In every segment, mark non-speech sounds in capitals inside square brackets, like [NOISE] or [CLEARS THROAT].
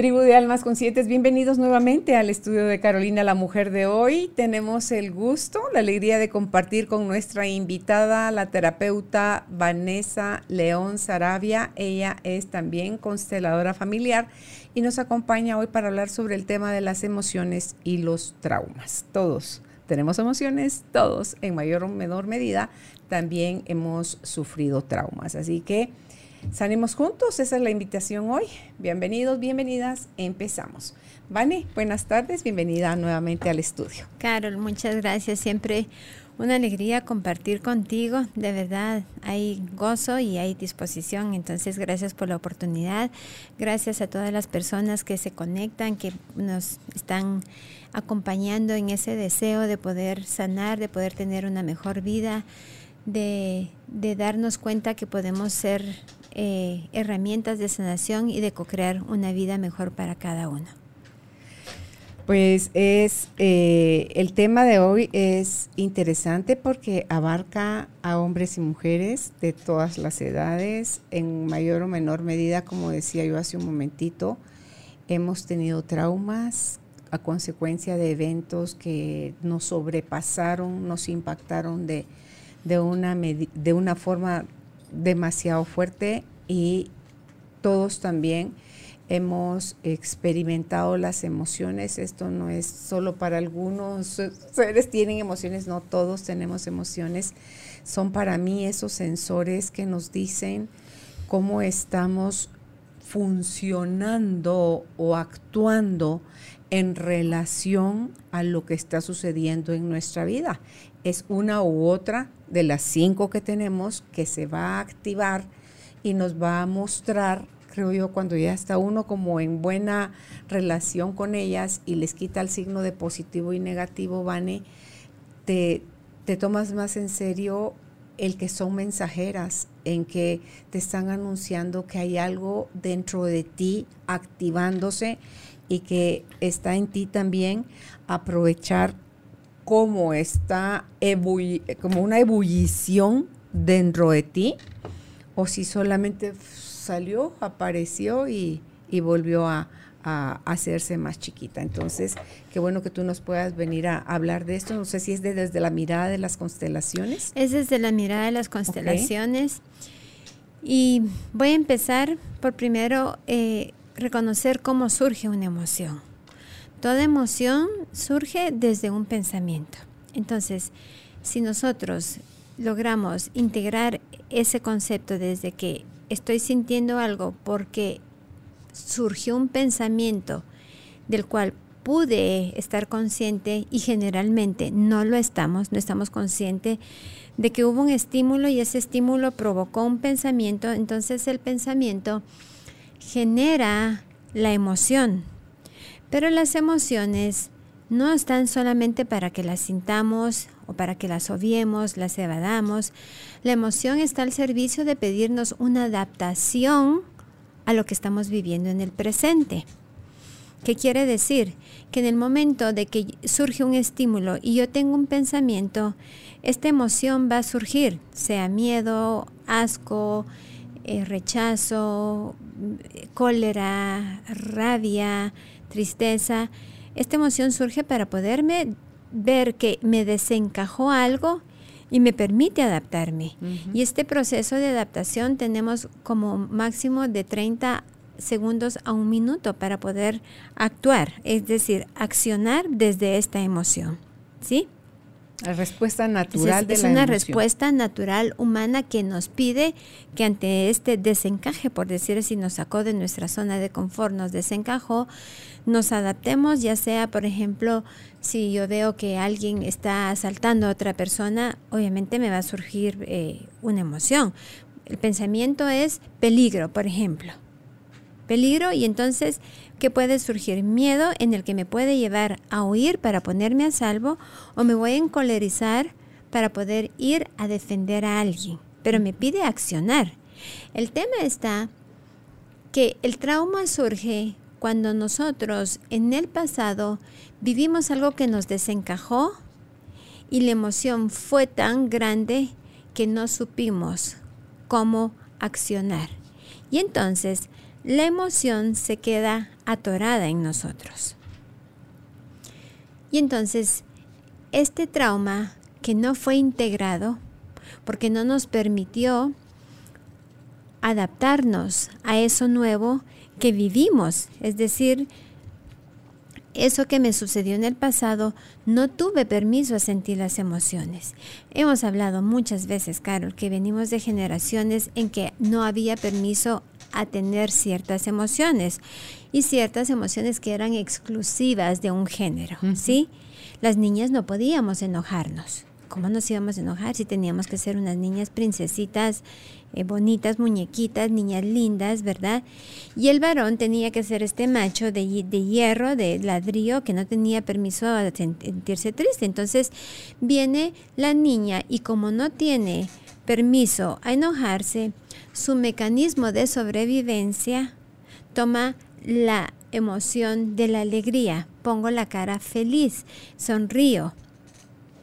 Tribu de Almas Conscientes, bienvenidos nuevamente al estudio de Carolina, la mujer de hoy. Tenemos el gusto, la alegría de compartir con nuestra invitada, la terapeuta Vanessa León Sarabia. Ella es también consteladora familiar y nos acompaña hoy para hablar sobre el tema de las emociones y los traumas. Todos tenemos emociones, todos en mayor o menor medida también hemos sufrido traumas. Así que Salimos juntos, esa es la invitación hoy. Bienvenidos, bienvenidas, empezamos. Vane, buenas tardes, bienvenida nuevamente al estudio. Carol, muchas gracias, siempre una alegría compartir contigo, de verdad hay gozo y hay disposición, entonces gracias por la oportunidad, gracias a todas las personas que se conectan, que nos están acompañando en ese deseo de poder sanar, de poder tener una mejor vida, de darnos cuenta que podemos ser eh, herramientas de sanación y de co-crear una vida mejor para cada uno. Pues es eh, el tema de hoy es interesante porque abarca a hombres y mujeres de todas las edades, en mayor o menor medida, como decía yo hace un momentito, hemos tenido traumas a consecuencia de eventos que nos sobrepasaron, nos impactaron de, de, una, de una forma demasiado fuerte y todos también hemos experimentado las emociones. Esto no es solo para algunos seres tienen emociones, no todos tenemos emociones. Son para mí esos sensores que nos dicen cómo estamos funcionando o actuando en relación a lo que está sucediendo en nuestra vida. Es una u otra de las cinco que tenemos que se va a activar y nos va a mostrar, creo yo, cuando ya está uno como en buena relación con ellas y les quita el signo de positivo y negativo, Vane, te, te tomas más en serio el que son mensajeras, en que te están anunciando que hay algo dentro de ti activándose y que está en ti también aprovechar como está como una ebullición dentro de ti o si solamente salió, apareció y, volvió a, hacerse más chiquita. Entonces, qué bueno que tú nos puedas venir a, hablar de esto. No sé si es desde la mirada de las constelaciones. Es desde la mirada de las constelaciones. Y voy a empezar por primero eh, reconocer cómo surge una emoción. Toda emoción surge desde un pensamiento. Entonces, si nosotros logramos integrar ese concepto desde que estoy sintiendo algo porque surgió un pensamiento del cual pude estar consciente y generalmente no lo estamos, no estamos conscientes de que hubo un estímulo y ese estímulo provocó un pensamiento, entonces el pensamiento genera la emoción. Pero las emociones no están solamente para que las sintamos o para que las obviemos, las evadamos. La emoción está al servicio de pedirnos una adaptación a lo que estamos viviendo en el presente. ¿Qué quiere decir? Que en el momento de que surge un estímulo y yo tengo un pensamiento, esta emoción va a surgir, sea miedo, asco, eh, rechazo, cólera, rabia, tristeza. Esta emoción surge para poderme ver que me desencajó algo y me permite adaptarme. Y este proceso de adaptación tenemos como máximo de 30 segundos a un minuto para poder actuar, es decir, accionar desde esta emoción. ¿Sí? La respuesta natural es, es una respuesta natural humana que nos pide que ante este desencaje, por decir así, nos sacó de nuestra zona de confort, nos desencajó, nos adaptemos, ya sea, por ejemplo, si yo veo que alguien está asaltando a otra persona, obviamente me va a surgir eh, una emoción. El pensamiento es peligro, por ejemplo. Peligro y entonces, ¿qué puede surgir? Miedo en el que me puede llevar a huir para ponerme a salvo o me voy a encolerizar para poder ir a defender a alguien. Pero me pide accionar. El tema está que el trauma surge cuando nosotros en el pasado vivimos algo que nos desencajó y la emoción fue tan grande que no supimos cómo accionar. Y entonces la emoción se queda atorada en nosotros. Y entonces este trauma que no fue integrado, porque no nos permitió adaptarnos a eso nuevo que vivimos, es decir, eso que me sucedió en el pasado, no tuve permiso a sentir las emociones. Hemos hablado muchas veces, Carol, que venimos de generaciones en que no había permiso a tener ciertas emociones y ciertas emociones que eran exclusivas de un género, ¿sí? Las niñas no podíamos enojarnos. ¿Cómo nos íbamos a enojar si teníamos que ser unas niñas princesitas, eh, bonitas, muñequitas, niñas lindas, ¿verdad? Y el varón tenía que ser este macho de, de hierro, de ladrillo, que no tenía permiso a sentirse triste. Entonces viene la niña y como no tiene permiso a enojarse, su mecanismo de sobrevivencia toma la emoción de la alegría. Pongo la cara feliz, sonrío.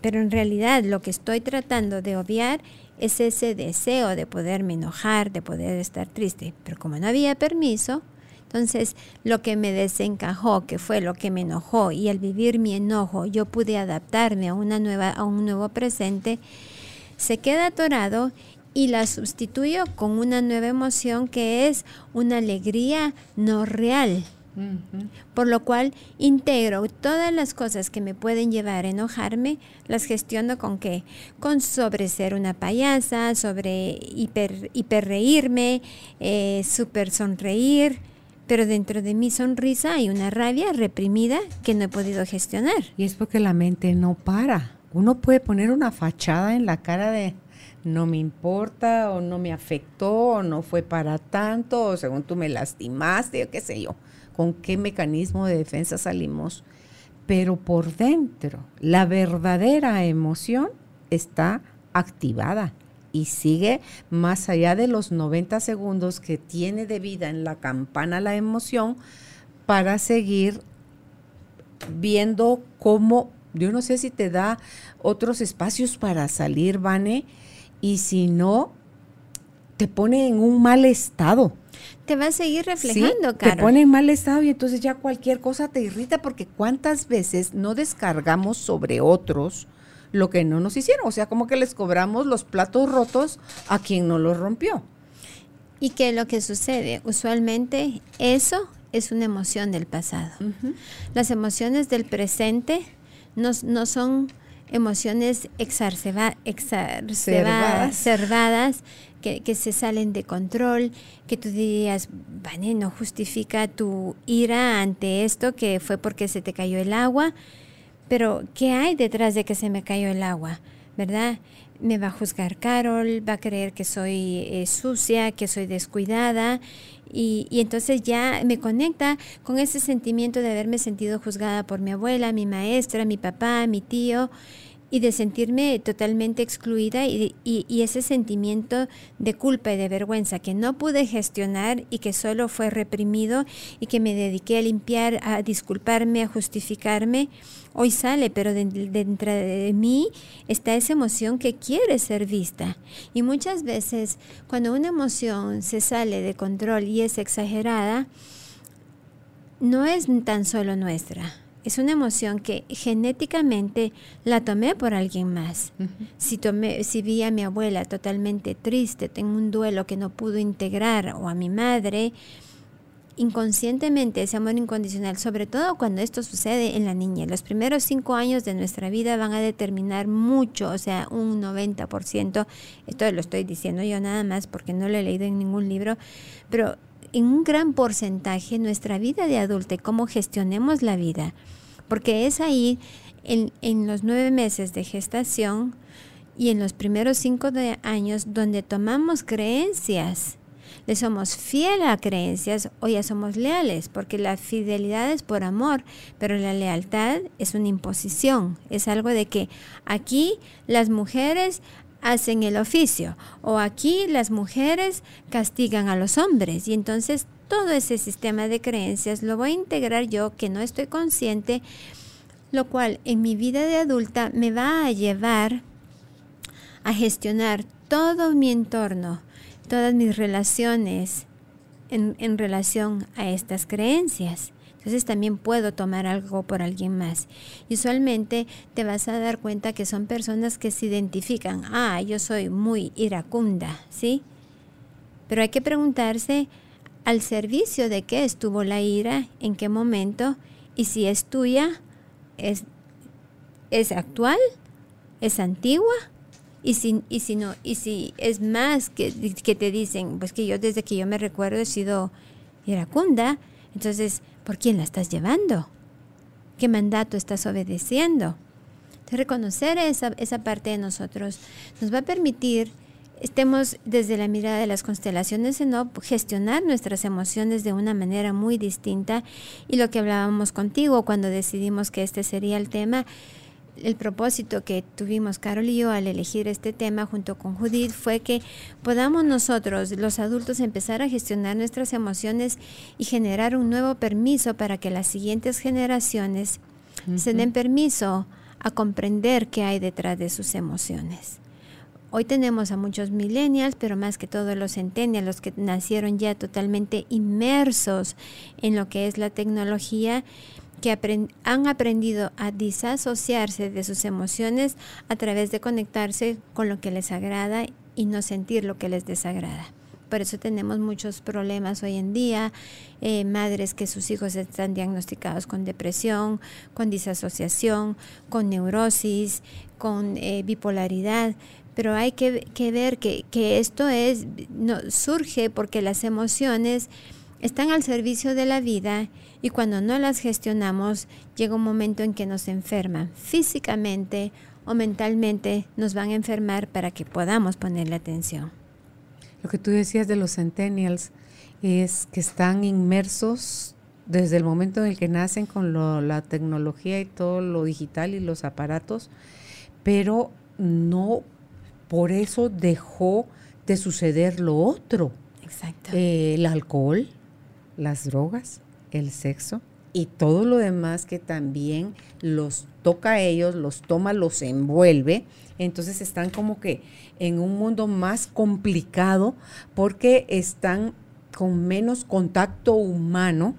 Pero en realidad lo que estoy tratando de obviar es ese deseo de poderme enojar, de poder estar triste. Pero como no había permiso, entonces lo que me desencajó, que fue lo que me enojó, y al vivir mi enojo yo pude adaptarme a, una nueva, a un nuevo presente, se queda atorado y la sustituyo con una nueva emoción que es una alegría no real, por lo cual integro todas las cosas que me pueden llevar a enojarme, las gestiono con qué? Con sobre ser una payasa, sobre hiper, hiperreírme, eh, super sonreír, pero dentro de mi sonrisa hay una rabia reprimida que no he podido gestionar. Y es porque la mente no para. Uno puede poner una fachada en la cara de no me importa o no me afectó o no fue para tanto o según tú me lastimaste o qué sé yo con qué mecanismo de defensa salimos, pero por dentro la verdadera emoción está activada y sigue más allá de los 90 segundos que tiene de vida en la campana la emoción para seguir viendo cómo, yo no sé si te da otros espacios para salir, Vane, y si no, te pone en un mal estado te va a seguir reflejando, sí, Te pone en mal estado y entonces ya cualquier cosa te irrita porque cuántas veces no descargamos sobre otros lo que no nos hicieron. O sea, como que les cobramos los platos rotos a quien no los rompió. ¿Y qué es lo que sucede? Usualmente eso es una emoción del pasado. Las emociones del presente no, no son emociones exacerbadas, que, que, se salen de control, que tú dirías, Vane, no justifica tu ira ante esto que fue porque se te cayó el agua, pero ¿qué hay detrás de que se me cayó el agua? ¿Verdad? Me va a juzgar Carol, va a creer que soy eh, sucia, que soy descuidada, y, y, entonces ya me conecta con ese sentimiento de haberme sentido juzgada por mi abuela, mi maestra, mi papá, mi tío, y de sentirme totalmente excluida y, ese sentimiento de culpa y de vergüenza que no pude gestionar y que solo fue reprimido y que me dediqué a limpiar, a disculparme, a justificarme, hoy sale, pero dentro de mí está esa emoción que quiere ser vista. Y muchas veces cuando una emoción se sale de control y es exagerada, no es tan solo nuestra es una emoción que genéticamente la tomé por alguien más. si, tomé, si vi a mi abuela totalmente triste, tengo un duelo que no pudo integrar, o a mi madre, inconscientemente ese amor incondicional, sobre todo cuando esto sucede en la niña. Los primeros cinco años de nuestra vida van a determinar mucho, o sea, un 90%, esto lo estoy diciendo yo nada más porque no lo he leído en ningún libro, pero en un gran porcentaje nuestra vida de adulta y cómo gestionemos la vida porque es ahí, en, los nueve meses de gestación y en los primeros cinco años, donde tomamos creencias. Le somos fieles a creencias o ya somos leales, porque la fidelidad es por amor, pero la lealtad es una imposición, es algo de que aquí las mujeres hacen el oficio o aquí las mujeres castigan a los hombres. Y entonces todo ese sistema de creencias lo voy a integrar yo que no estoy consciente, lo cual en mi vida de adulta me va a llevar a gestionar todo mi entorno, todas mis relaciones en, relación a estas creencias. Entonces también puedo tomar algo por alguien más. Y usualmente te vas a dar cuenta que son personas que se identifican, ah, yo soy muy iracunda, ¿sí? Pero hay que preguntarse al servicio de qué estuvo la ira, en qué momento, y si es tuya, es, es actual, es antigua, y si, y si no, y si es más que, que te dicen, pues que yo desde que yo me recuerdo he sido iracunda, entonces ¿Por quién la estás llevando? ¿Qué mandato estás obedeciendo? reconocer esa, esa parte de nosotros nos va a permitir estemos desde la mirada de las constelaciones en no gestionar nuestras emociones de una manera muy distinta y lo que hablábamos contigo cuando decidimos que este sería el tema el propósito que tuvimos Carol y yo al elegir este tema junto con Judith fue que podamos nosotros, los adultos, empezar a gestionar nuestras emociones y generar un nuevo permiso para que las siguientes generaciones se den permiso a comprender qué hay detrás de sus emociones. Hoy tenemos a muchos millennials, pero más que todo los centennials, los que nacieron ya totalmente inmersos en lo que es la tecnología que han aprendido a disasociarse de sus emociones a través de conectarse con lo que les agrada y no sentir lo que les desagrada. Por eso tenemos muchos problemas hoy en día, eh, madres que sus hijos están diagnosticados con depresión, con disasociación, con neurosis, con eh, bipolaridad, pero hay que, ver que, esto es, no, surge porque las emociones están al servicio de la vida y cuando no las gestionamos llega un momento en que nos enferman físicamente o mentalmente, nos van a enfermar para que podamos ponerle atención. Lo que tú decías de los centennials es que están inmersos desde el momento en el que nacen con la tecnología y todo lo digital y los aparatos, pero no por eso dejó de suceder lo otro. Exacto. Eh, el alcohol, las drogas, el sexo y todo lo demás que también los toca a ellos, los toma, los envuelve. Entonces están como que en un mundo más complicado porque están con menos contacto humano,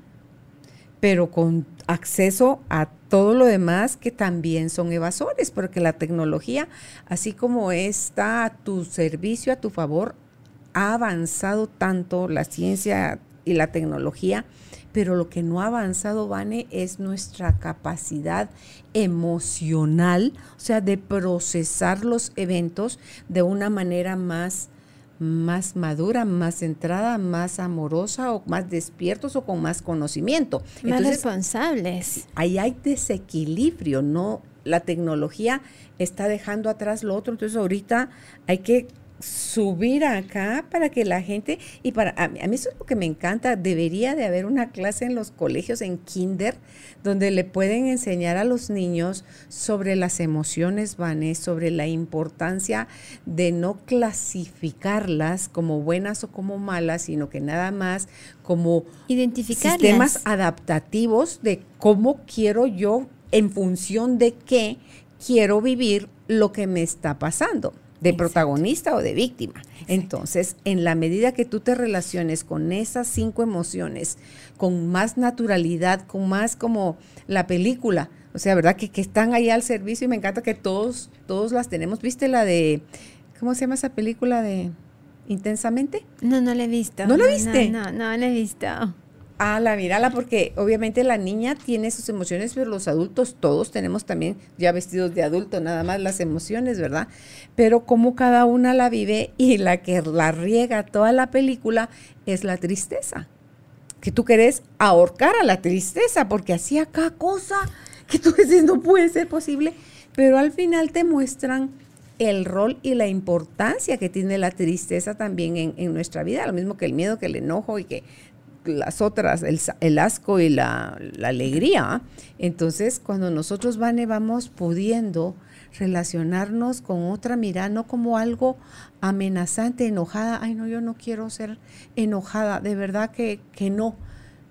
pero con acceso a todo lo demás que también son evasores, porque la tecnología, así como está a tu servicio, a tu favor, ha avanzado tanto la ciencia y la tecnología, pero lo que no ha avanzado, Vane, es nuestra capacidad emocional, o sea, de procesar los eventos de una manera más más madura, más centrada, más amorosa o más despiertos o con más conocimiento. Más responsables. Ahí hay desequilibrio, ¿no? La tecnología está dejando atrás lo otro, entonces ahorita hay que subir acá para que la gente, y para a mí, eso es lo que me encanta, debería de haber una clase en los colegios, en kinder, donde le pueden enseñar a los niños sobre las emociones, vanes, sobre la importancia de no clasificarlas como buenas o como malas, sino que nada más como sistemas adaptativos de cómo quiero yo, en función de qué quiero vivir lo que me está pasando de protagonista o de víctima. Entonces, en la medida que tú te relaciones con esas cinco emociones, con más naturalidad, con más como la película, o sea, ¿verdad? Que, que están ahí al servicio y me encanta que todos, todos las tenemos. ¿Viste la de, ¿cómo se llama esa película de Intensamente? No, no la he visto. ¿No la viste? No, no, no la he visto. Ah, la mírala, porque obviamente la niña tiene sus emociones, pero los adultos todos tenemos también ya vestidos de adulto, nada más las emociones, ¿verdad? Pero como cada una la vive y la que la riega toda la película es la tristeza. Que tú querés ahorcar a la tristeza, porque hacía cada cosa que tú dices no puede ser posible, pero al final te muestran el rol y la importancia que tiene la tristeza también en, en, nuestra vida, lo mismo que el miedo, que el enojo y que las otras, el, asco y la, alegría. Entonces, cuando nosotros, Vane, vamos pudiendo relacionarnos con otra mirada, no como algo amenazante, enojada. Ay, no, yo no quiero ser enojada, de verdad que, que no.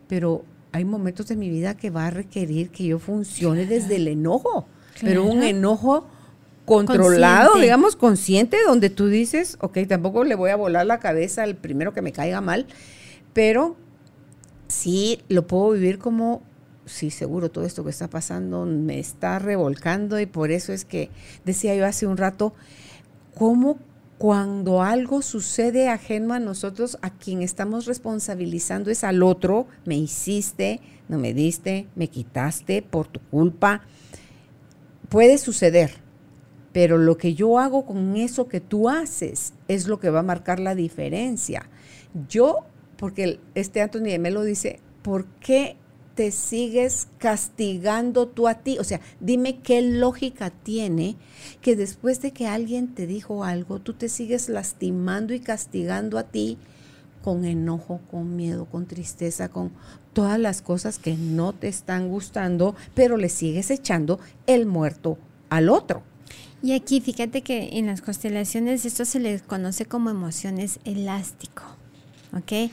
Pero hay momentos de mi vida que va a requerir que yo funcione desde el enojo, pero un enojo controlado, digamos, consciente, donde tú dices, ok, tampoco le voy a volar la cabeza al primero que me caiga mal, pero sí lo puedo vivir como, sí, seguro, todo esto que está pasando me está revolcando y por eso es que decía yo hace un rato, cómo cuando algo sucede ajeno a nosotros, a quien estamos responsabilizando es al otro, me hiciste, no me diste, me quitaste por tu culpa, puede suceder pero lo que yo hago con eso que tú haces es lo que va a marcar la diferencia. Yo, porque este Anthony de Melo dice, ¿por qué te sigues castigando tú a ti? O sea, dime qué lógica tiene que después de que alguien te dijo algo, tú te sigues lastimando y castigando a ti con enojo, con miedo, con tristeza, con todas las cosas que no te están gustando, pero le sigues echando el muerto al otro. Y aquí fíjate que en las constelaciones esto se le conoce como emociones elástico, ¿ok?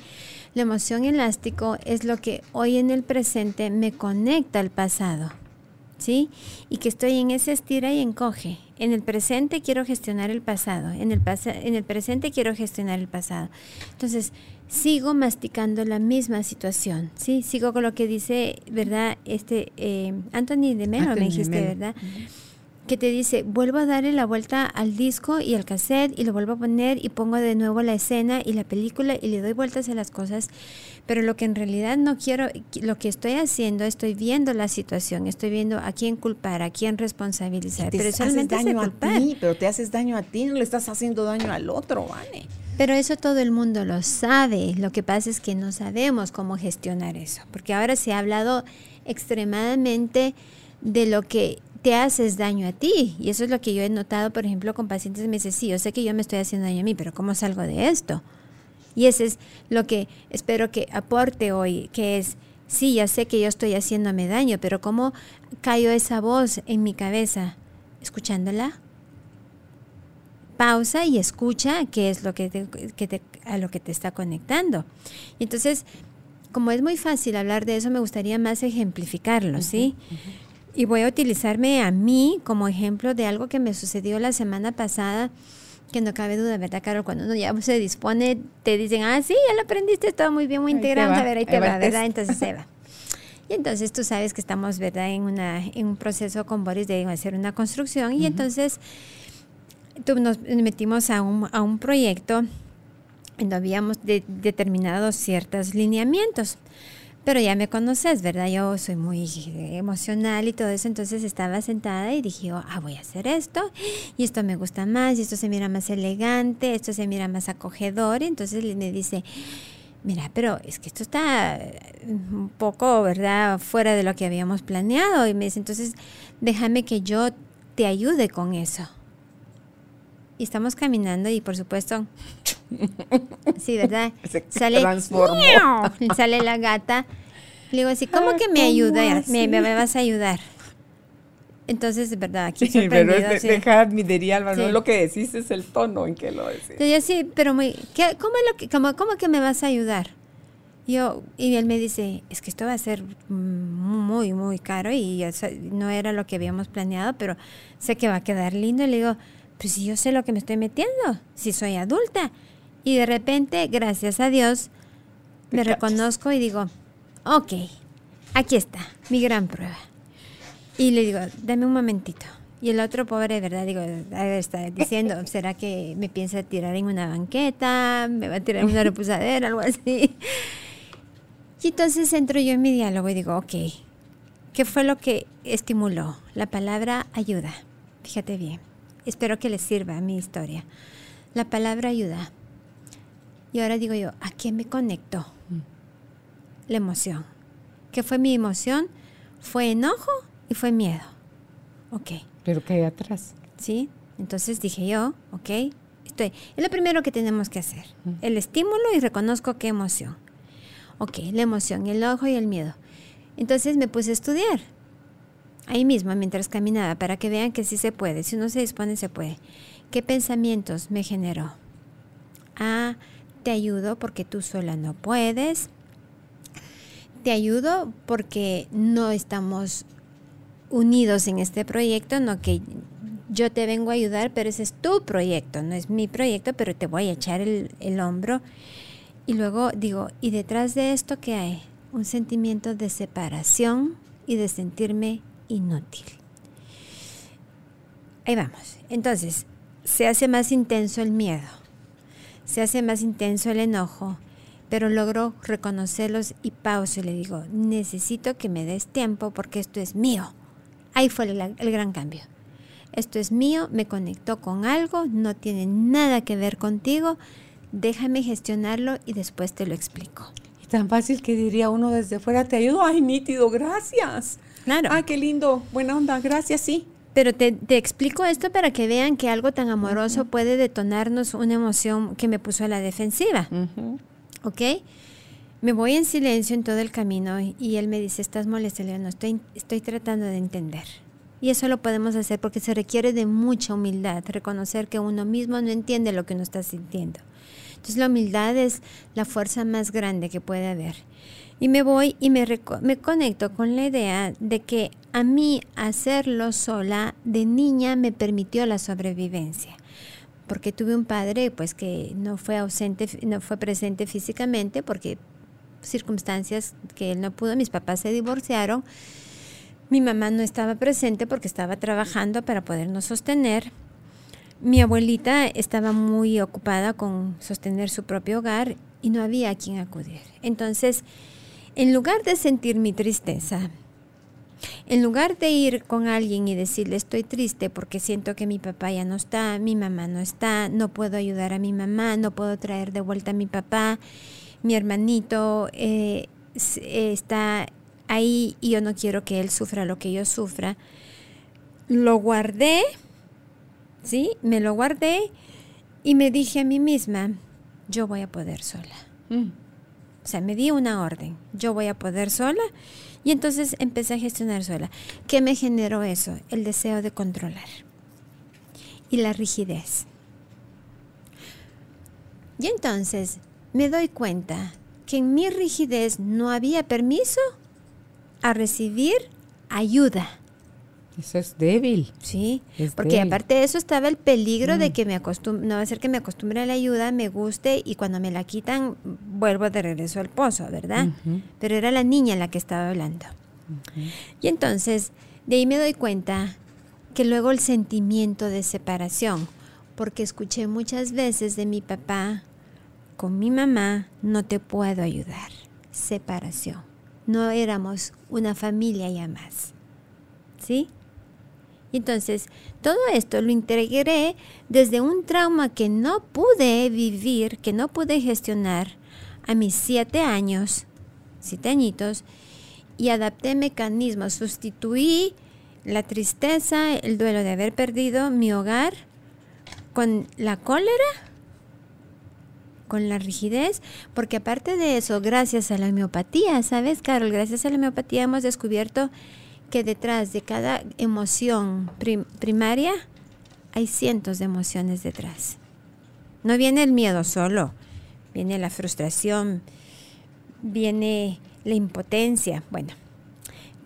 La emoción elástico es lo que hoy en el presente me conecta al pasado, ¿sí? Y que estoy en ese estira y encoge. En el presente quiero gestionar el pasado, en el, en el presente quiero gestionar el pasado. Entonces, sigo masticando la misma situación, ¿sí? Sigo con lo que dice, ¿verdad? Este, eh, Anthony de Melo, me dijiste, ¿verdad? Que te dice, vuelvo a darle la vuelta al disco y al cassette y lo vuelvo a poner y pongo de nuevo la escena y la película y le doy vueltas a las cosas, pero lo que en realidad no quiero, lo que estoy haciendo, estoy viendo la situación, estoy viendo a quién culpar, a quién responsabilizar, pero solamente daño a ti, pero te haces daño a ti, no le estás haciendo daño al otro, ¿vale? Pero eso todo el mundo lo sabe, lo que pasa es que no sabemos cómo gestionar eso, porque ahora se ha hablado extremadamente de lo que te haces daño a ti. Y eso es lo que yo he notado, por ejemplo, con pacientes que me dicen, sí, yo sé que yo me estoy haciendo daño a mí, pero ¿cómo salgo de esto? Y eso es lo que espero que aporte hoy, que es, sí, ya sé que yo estoy haciéndome daño, pero ¿cómo cayó esa voz en mi cabeza? Escuchándola. Pausa y escucha qué es lo que, te, a lo que te está conectando. Y entonces, como es muy fácil hablar de eso, me gustaría más ejemplificarlo, ¿sí? Y voy a utilizarme a mí como ejemplo de algo que me sucedió la semana pasada, que no cabe duda, ¿verdad, Carol? Cuando uno ya se dispone, te dicen, ah, sí, ya lo aprendiste todo muy bien, muy integrado, a ver, ahí te va, ¿verdad? Entonces se va. [LAUGHS] Y entonces tú sabes que estamos, ¿verdad?, en, una, en un proceso con Boris de hacer una construcción. Y entonces tú, nos metimos a un, a un proyecto en donde habíamos determinado ciertos lineamientos. Pero ya me conoces, ¿verdad? Yo soy muy emocional y todo eso, entonces estaba sentada y dije, ah, voy a hacer esto, y esto me gusta más, y esto se mira más elegante, esto se mira más acogedor, y entonces me dice, mira, pero es que esto está un poco, ¿verdad?, fuera de lo que habíamos planeado, y me dice, entonces déjame que yo te ayude con eso. Y estamos caminando y por supuesto Sí, ¿verdad? [LAUGHS] Se sale, transformó. Sale la gata. Le digo así, ¿cómo que me ayudas? Me, me, vas a ayudar. Entonces, de verdad, aquí [LAUGHS] sí, Pero es de, dejar admitiría, no lo que decís, es el tono en que lo decís. Yo sí, pero muy, ¿qué, cómo, es lo que, cómo, ¿cómo que me vas a ayudar? Yo, y él me dice, es que esto va a ser muy, muy caro y no era lo que habíamos planeado, pero sé que va a quedar lindo. Y le digo, pues si yo sé lo que me estoy metiendo, si soy adulta. Y de repente, gracias a Dios, me reconozco y digo, ok, aquí está, mi gran prueba. Y le digo, dame un momentito. Y el otro pobre, ¿verdad? Digo, está diciendo, [LAUGHS] ¿será que me piensa tirar en una banqueta? ¿Me va a tirar en una reposadera? Algo así. Y entonces entro yo en mi diálogo y digo, ok, ¿qué fue lo que estimuló? La palabra ayuda. Fíjate bien. Espero que les sirva mi historia. La palabra ayuda. Y ahora digo yo, ¿a quién me conectó? Mm. La emoción. ¿Qué fue mi emoción? Fue enojo y fue miedo. Ok. Pero ¿qué hay atrás? Sí. Entonces dije yo, ok, estoy. Es lo primero que tenemos que hacer. Mm. El estímulo y reconozco qué emoción. Ok, la emoción, el ojo y el miedo. Entonces me puse a estudiar. ahí mismo mientras caminaba, para que vean que sí se puede, si uno se dispone se puede. ¿Qué pensamientos me generó? Ah, te ayudo porque tú sola no puedes. Te ayudo porque no estamos unidos en este proyecto, no que yo te vengo a ayudar, pero ese es tu proyecto, no es mi proyecto, pero te voy a echar el, el hombro. Y luego digo, ¿y detrás de esto qué hay? Un sentimiento de separación y de sentirme inútil. Ahí vamos. Entonces, se hace más intenso el miedo, se hace más intenso el enojo, pero logro reconocerlos y pauso y le digo, necesito que me des tiempo porque esto es mío. Ahí fue el, el gran cambio. Esto es mío, me conectó con algo, no tiene nada que ver contigo, déjame gestionarlo y después te lo explico. Y tan fácil que diría uno desde fuera, te ayudo, ay, nítido, gracias. Claro. Ay, qué lindo, buena onda, gracias, sí. Pero te, te, explico esto para que vean que algo tan amoroso uh -huh. puede detonarnos una emoción que me puso a la defensiva. Uh -huh. ¿Ok? Me voy en silencio en todo el camino y él me dice, estás molesta, no estoy, estoy tratando de entender. Y eso lo podemos hacer porque se requiere de mucha humildad, reconocer que uno mismo no entiende lo que uno está sintiendo. Entonces la humildad es la fuerza más grande que puede haber. Y me voy y me, me conecto con la idea de que a mí hacerlo sola de niña me permitió la sobrevivencia. Porque tuve un padre pues que no fue ausente, no fue presente físicamente porque circunstancias que él no pudo, mis papás se divorciaron, mi mamá no estaba presente porque estaba trabajando para podernos sostener. Mi abuelita estaba muy ocupada con sostener su propio hogar y no había a quien acudir. Entonces, en lugar de sentir mi tristeza, en lugar de ir con alguien y decirle estoy triste porque siento que mi papá ya no está, mi mamá no está, no puedo ayudar a mi mamá, no puedo traer de vuelta a mi papá, mi hermanito eh, está ahí y yo no quiero que él sufra lo que yo sufra, lo guardé, ¿sí? Me lo guardé y me dije a mí misma, yo voy a poder sola. Mm. O sea, me di una orden, yo voy a poder sola. Y entonces empecé a gestionar sola. ¿Qué me generó eso? El deseo de controlar y la rigidez. Y entonces me doy cuenta que en mi rigidez no había permiso a recibir ayuda. Eso es débil. Sí, es porque débil. aparte de eso estaba el peligro mm. de que me acostumbre, no va a ser que me acostumbre a la ayuda, me guste y cuando me la quitan vuelvo de regreso al pozo, ¿verdad? Uh -huh. Pero era la niña la que estaba hablando. Uh -huh. Y entonces, de ahí me doy cuenta que luego el sentimiento de separación, porque escuché muchas veces de mi papá, con mi mamá no te puedo ayudar. Separación. No éramos una familia ya más. ¿Sí? Entonces, todo esto lo integré desde un trauma que no pude vivir, que no pude gestionar a mis siete años, siete añitos, y adapté mecanismos, sustituí la tristeza, el duelo de haber perdido mi hogar con la cólera, con la rigidez, porque aparte de eso, gracias a la homeopatía, ¿sabes, Carol? Gracias a la homeopatía hemos descubierto que detrás de cada emoción prim primaria hay cientos de emociones detrás. No viene el miedo solo, viene la frustración, viene la impotencia. Bueno,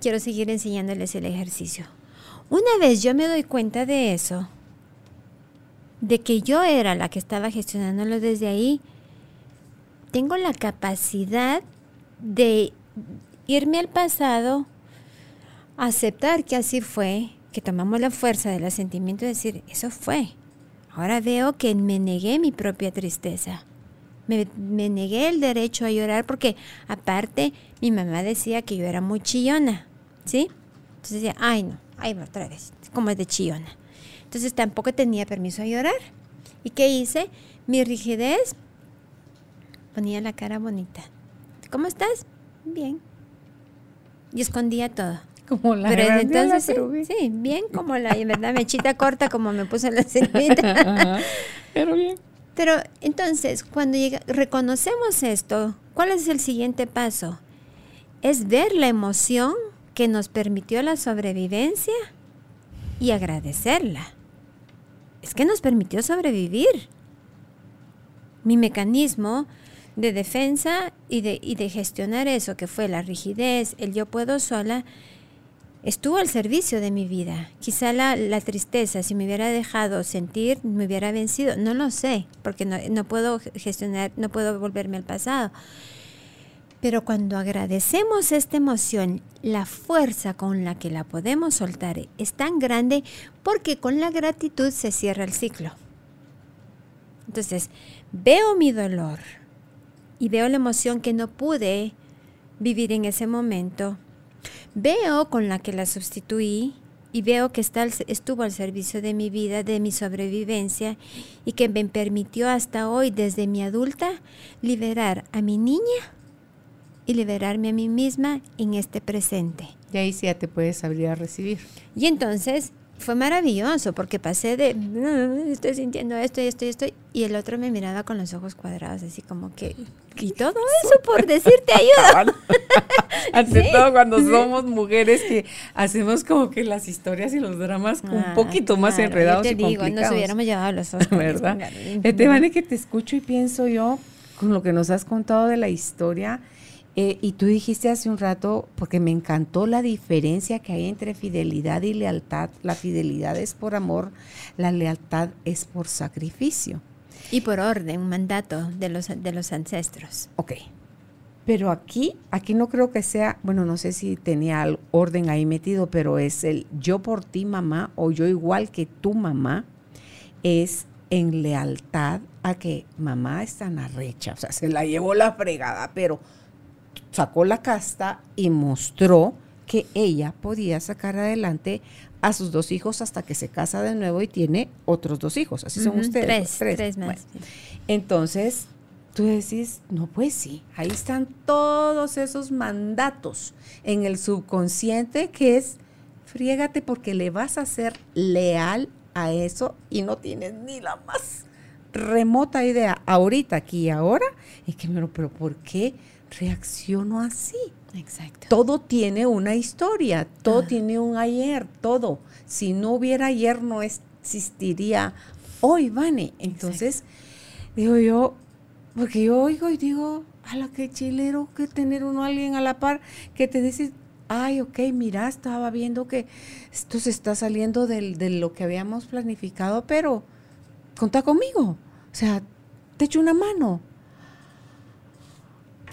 quiero seguir enseñándoles el ejercicio. Una vez yo me doy cuenta de eso, de que yo era la que estaba gestionándolo desde ahí, tengo la capacidad de irme al pasado, aceptar que así fue, que tomamos la fuerza del asentimiento y decir, eso fue. Ahora veo que me negué mi propia tristeza. Me, negué el derecho a llorar porque aparte mi mamá decía que yo era muy chillona, ¿sí? Entonces decía, ay no, ay otra vez, como es de chillona. Entonces tampoco tenía permiso a llorar. ¿Y qué hice? Mi rigidez ponía la cara bonita. ¿Cómo estás? Bien. Y escondía todo. Como la pero entonces sí, sí, bien como la verdad mechita corta como me puso la [LAUGHS] señorita. pero bien. Pero entonces, cuando llega, reconocemos esto, ¿cuál es el siguiente paso? Es ver la emoción que nos permitió la sobrevivencia y agradecerla. Es que nos permitió sobrevivir. Mi mecanismo de defensa y de, y de gestionar eso, que fue la rigidez, el yo puedo sola, estuvo al servicio de mi vida. Quizá la, la, tristeza, si me hubiera dejado sentir, me hubiera vencido. No lo sé, porque no, no, puedo gestionar, no puedo volverme al pasado. Pero cuando agradecemos esta emoción, la fuerza con la que la podemos soltar es tan grande porque con la gratitud se cierra el ciclo. Entonces, veo mi dolor y veo la emoción que no pude vivir en ese momento. Veo con la que la sustituí y veo que está, estuvo al servicio de mi vida, de mi sobrevivencia y que me permitió hasta hoy, desde mi adulta, liberar a mi niña y liberarme a mí misma en este presente. Y ahí sí ya te puedes abrir a recibir. Y entonces fue maravilloso porque pasé de estoy sintiendo esto y esto y esto y el otro me miraba con los ojos cuadrados así como que y todo eso por decirte ayuda. [LAUGHS] Ante sí. todo cuando somos mujeres que hacemos como que las historias y los dramas un ah, poquito claro. más enredados yo te y digo, complicados. nos hubiéramos llevado los ojos. ¿Verdad? Este vale que te escucho y pienso yo con lo que nos has contado de la historia eh, y tú dijiste hace un rato, porque me encantó la diferencia que hay entre fidelidad y lealtad. La fidelidad es por amor, la lealtad es por sacrificio. Y por orden, mandato de los, de los ancestros. Ok. Pero aquí, aquí no creo que sea, bueno, no sé si tenía el orden ahí metido, pero es el yo por ti, mamá, o yo igual que tu mamá, es en lealtad a que mamá está en arrecha. O sea, se la llevó la fregada, pero sacó la casta y mostró que ella podía sacar adelante a sus dos hijos hasta que se casa de nuevo y tiene otros dos hijos. Así son uh -huh, ustedes. Tres, tres, tres más. Bueno, entonces, tú decís, no, pues sí, ahí están todos esos mandatos en el subconsciente que es, friégate porque le vas a ser leal a eso y no tienes ni la más remota idea ahorita, aquí y ahora, y que, pero, pero ¿por qué? Reacciono así. Exacto. Todo tiene una historia, todo ah. tiene un ayer, todo. Si no hubiera ayer, no existiría hoy, Vane. Entonces, Exacto. digo yo, porque yo oigo y digo, a la que chilero que tener uno alguien a la par que te dice, ay, ok, mira, estaba viendo que esto se está saliendo del, de lo que habíamos planificado, pero conta conmigo. O sea, te echo una mano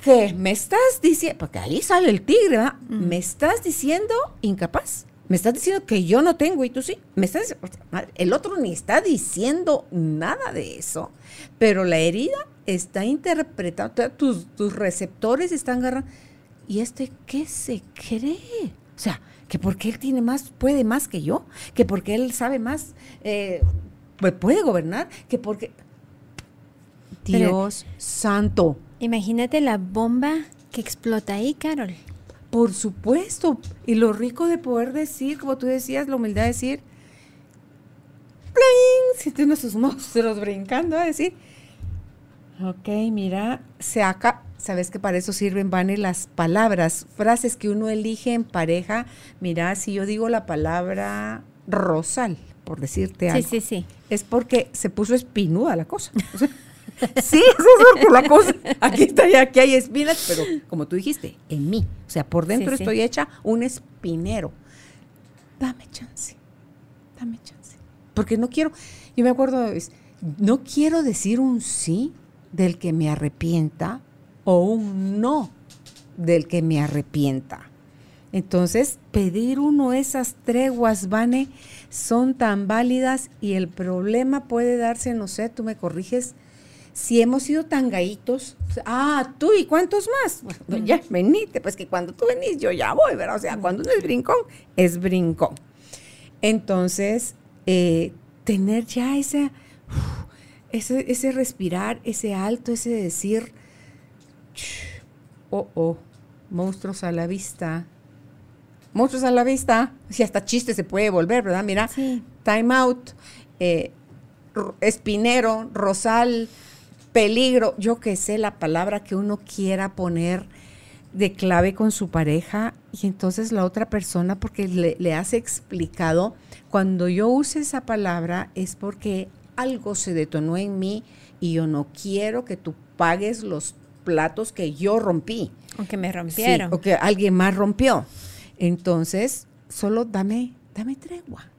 que me estás diciendo, porque ahí sale el tigre, ¿verdad? Mm. Me estás diciendo incapaz. Me estás diciendo que yo no tengo y tú sí. Me estás el otro ni está diciendo nada de eso, pero la herida está interpretando, tus, tus receptores están agarrando. ¿Y este qué se cree? O sea, que porque él tiene más, puede más que yo, que porque él sabe más, eh, puede gobernar, que porque... Dios pero, santo. Imagínate la bomba que explota ahí, Carol. Por supuesto. Y lo rico de poder decir, como tú decías, la humildad de decir, ¡pling! Siente nuestros monstruos brincando a decir, ok, mira, se acá. Sabes que para eso sirven, Vane, las palabras, frases que uno elige en pareja. Mira, si yo digo la palabra rosal, por decirte algo. Sí, sí, sí. Es porque se puso espinuda la cosa. O sea, Sí, eso es porque la cosa. Aquí está aquí hay espinas, pero como tú dijiste, en mí. O sea, por dentro sí, sí. estoy hecha un espinero. Dame chance. Dame chance. Porque no quiero, yo me acuerdo, no quiero decir un sí del que me arrepienta o un no del que me arrepienta. Entonces, pedir uno esas treguas, Vane, son tan válidas y el problema puede darse, no sé, tú me corriges, si hemos sido tan gaitos, ah, tú y cuántos más, [LAUGHS] bueno, ya venite, pues que cuando tú venís yo ya voy, ¿verdad? O sea, cuando uno es brincón, es brincón. Entonces, eh, tener ya ese, ese, ese respirar, ese alto, ese decir, oh, oh, monstruos a la vista, monstruos a la vista, si hasta chiste se puede volver, ¿verdad? Mira, sí. time out, eh, espinero, rosal, peligro, yo que sé la palabra que uno quiera poner, de clave con su pareja y entonces la otra persona, porque le, le has explicado, cuando yo use esa palabra es porque algo se detonó en mí y yo no quiero que tú pagues los platos que yo rompí. O que me rompieron. o que alguien más rompió. Entonces, solo dame, dame tregua.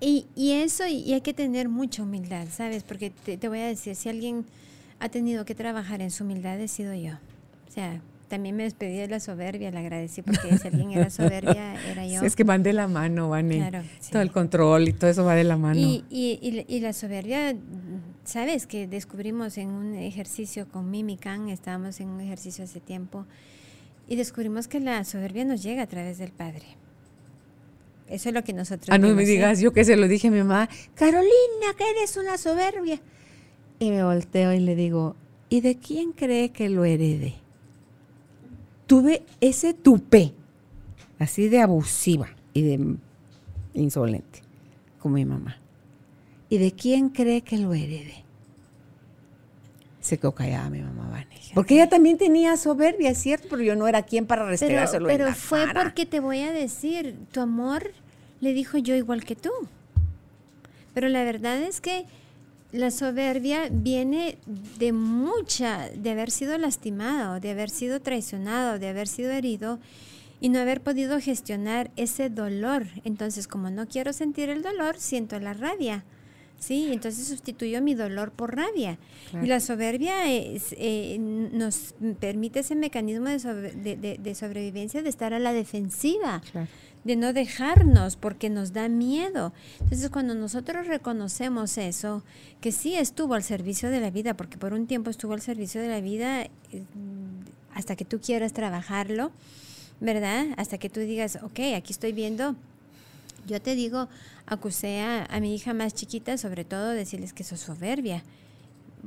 Y, y, eso, y hay que tener mucha humildad, ¿sabes? Porque te, te, voy a decir, si alguien ha tenido que trabajar en su humildad, he sido yo. O sea, también me despedí de la soberbia, le agradecí porque si alguien era [LAUGHS] soberbia, era yo. es que van de la mano, van claro, sí. todo el control y todo eso va de la mano. Y, y, y, la soberbia, ¿sabes? Que descubrimos en un ejercicio con Mimi Khan, estábamos en un ejercicio hace tiempo, y descubrimos que la soberbia nos llega a través del Padre. Eso es lo que nosotros. Ah, no me digas, yo que se lo dije a mi mamá, Carolina, que eres una soberbia. Y me volteo y le digo, ¿y de quién cree que lo herede? Tuve ese tupé, así de abusiva y de insolente, como mi mamá. ¿Y de quién cree que lo herede? Se quedó callada mi mamá Vanessa. Porque ella también tenía soberbia, es cierto, pero yo no era quien para restregárselo Pero, pero en la fue cara. porque te voy a decir, tu amor le dijo yo igual que tú. Pero la verdad es que la soberbia viene de mucha, de haber sido lastimado, de haber sido traicionado, de haber sido herido y no haber podido gestionar ese dolor. Entonces, como no quiero sentir el dolor, siento la rabia. Sí, entonces sustituyo mi dolor por rabia. Claro. Y la soberbia es, eh, nos permite ese mecanismo de, sobre, de, de, de, sobrevivencia de estar a la defensiva. Claro de no dejarnos porque nos da miedo. Entonces cuando nosotros reconocemos eso, que sí estuvo al servicio de la vida, porque por un tiempo estuvo al servicio de la vida hasta que tú quieras trabajarlo, ¿verdad? Hasta que tú digas, ok, aquí estoy viendo. Yo te digo, acusé a, a mi hija más chiquita, sobre todo decirles que sos soberbia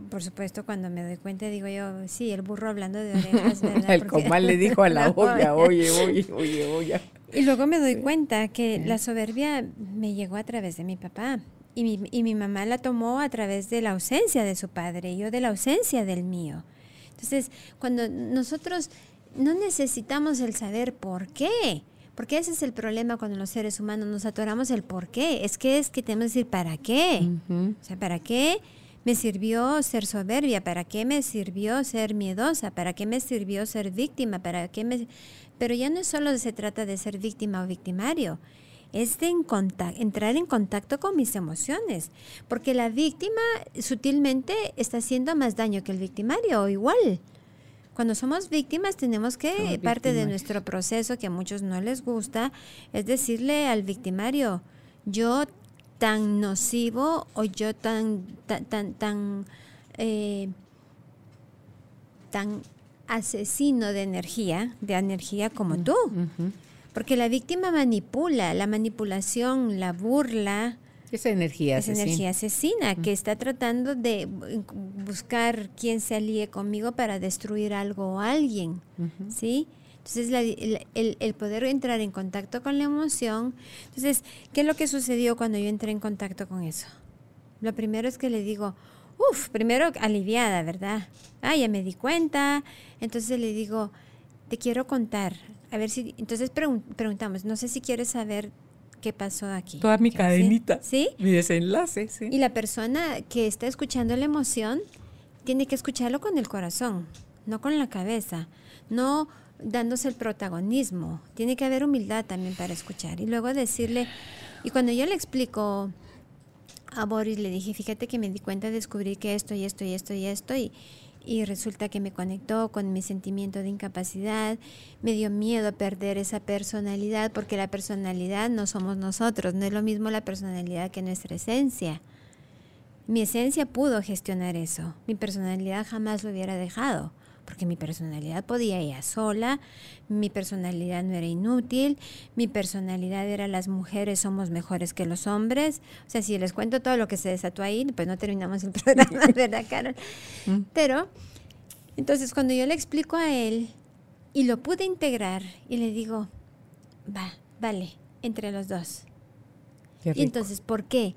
por supuesto, cuando me doy cuenta, digo yo, sí, el burro hablando de orejas, [LAUGHS] ¿verdad? el comal le dijo a la [LAUGHS] olla, oye, oye, oye, oye. Y luego me doy cuenta que la soberbia me llegó a través de mi papá. Y mi, y mi mamá la tomó a través de la ausencia de su padre, y yo de la ausencia del mío. Entonces, cuando nosotros no necesitamos el saber por qué, porque ese es el problema cuando los seres humanos nos atoramos el por qué. Es que es que tenemos que decir para qué. Uh -huh. O sea, ¿para qué? me sirvió ser soberbia? ¿Para qué me sirvió ser miedosa? ¿Para qué me sirvió ser víctima? ¿Para qué me... Pero ya no solo se trata de ser víctima o victimario, es de en entrar en contacto con mis emociones, porque la víctima sutilmente está haciendo más daño que el victimario, o igual. Cuando somos víctimas tenemos que, somos parte de nuestro proceso que a muchos no les gusta, es decirle al victimario, yo tan nocivo o yo tan tan tan tan, eh, tan asesino de energía, de energía como tú. Uh -huh. Porque la víctima manipula, la manipulación, la burla. Esa energía esa asesina. energía asesina, uh -huh. que está tratando de buscar quién se alíe conmigo para destruir algo o alguien. Uh -huh. ¿Sí? Entonces, la, el, el, el, poder entrar en contacto con la emoción. Entonces, ¿qué es lo que sucedió cuando yo entré en contacto con eso? Lo primero es que le digo, uff, primero aliviada, ¿verdad? Ah, ya me di cuenta. Entonces le digo, te quiero contar. A ver si. Entonces pregun preguntamos, no sé si quieres saber qué pasó aquí. Toda mi cadenita. ¿Sí? Mi desenlace, sí. Y la persona que está escuchando la emoción tiene que escucharlo con el corazón, no con la cabeza. No dándose el protagonismo. Tiene que haber humildad también para escuchar. Y luego decirle, y cuando yo le explico a Boris, le dije, fíjate que me di cuenta, descubrí que esto y esto y esto y esto, y, y resulta que me conectó con mi sentimiento de incapacidad, me dio miedo perder esa personalidad, porque la personalidad no somos nosotros, no es lo mismo la personalidad que nuestra esencia. Mi esencia pudo gestionar eso, mi personalidad jamás lo hubiera dejado porque mi personalidad podía ir sola, mi personalidad no era inútil, mi personalidad era las mujeres somos mejores que los hombres. O sea, si les cuento todo lo que se desató ahí, pues no terminamos el [LAUGHS] programa, ¿verdad, Carol? Mm. Pero, entonces cuando yo le explico a él y lo pude integrar y le digo, va, vale, entre los dos. Y entonces, ¿por qué?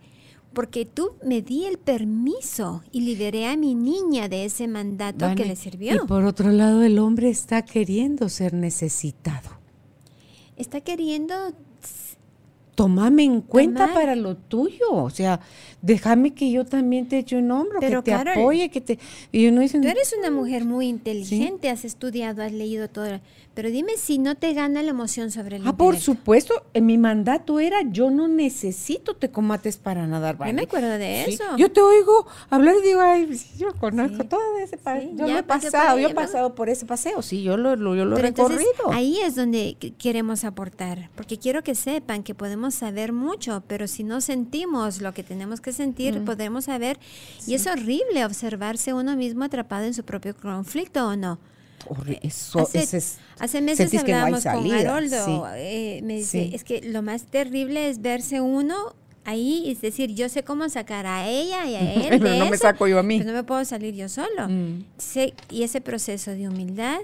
Porque tú me di el permiso y liberé a mi niña de ese mandato que le sirvió. Y por otro lado, el hombre está queriendo ser necesitado. Está queriendo Tómame en cuenta para lo tuyo, o sea, déjame que yo también te eche un hombro, que te apoye, que te... Y uno dice, tú eres una mujer muy inteligente, has estudiado, has leído todo, pero dime si no te gana la emoción sobre el Ah, por supuesto, en mi mandato era yo no necesito te comates para nadar. Yo me acuerdo de eso. Yo te oigo hablar y digo, ay, yo conozco todo ese paseo. yo lo he pasado, yo he pasado por ese paseo, sí, yo lo, yo lo he recorrido. ahí es donde queremos aportar, porque quiero que sepan que podemos saber mucho, pero si no sentimos lo que tenemos que sentir, podemos saber, y es horrible observarse uno mismo atrapado en su propio conflicto o no. Eh, eso, hace, hace meses hablábamos con Haroldo, eh, me dice, es que lo más terrible es verse uno ahí, es decir, yo sé cómo sacar a ella y a [LAUGHS] él. pero no me saco yo a mí. Pero no me puedo salir yo solo. Mm. y ese proceso de humildad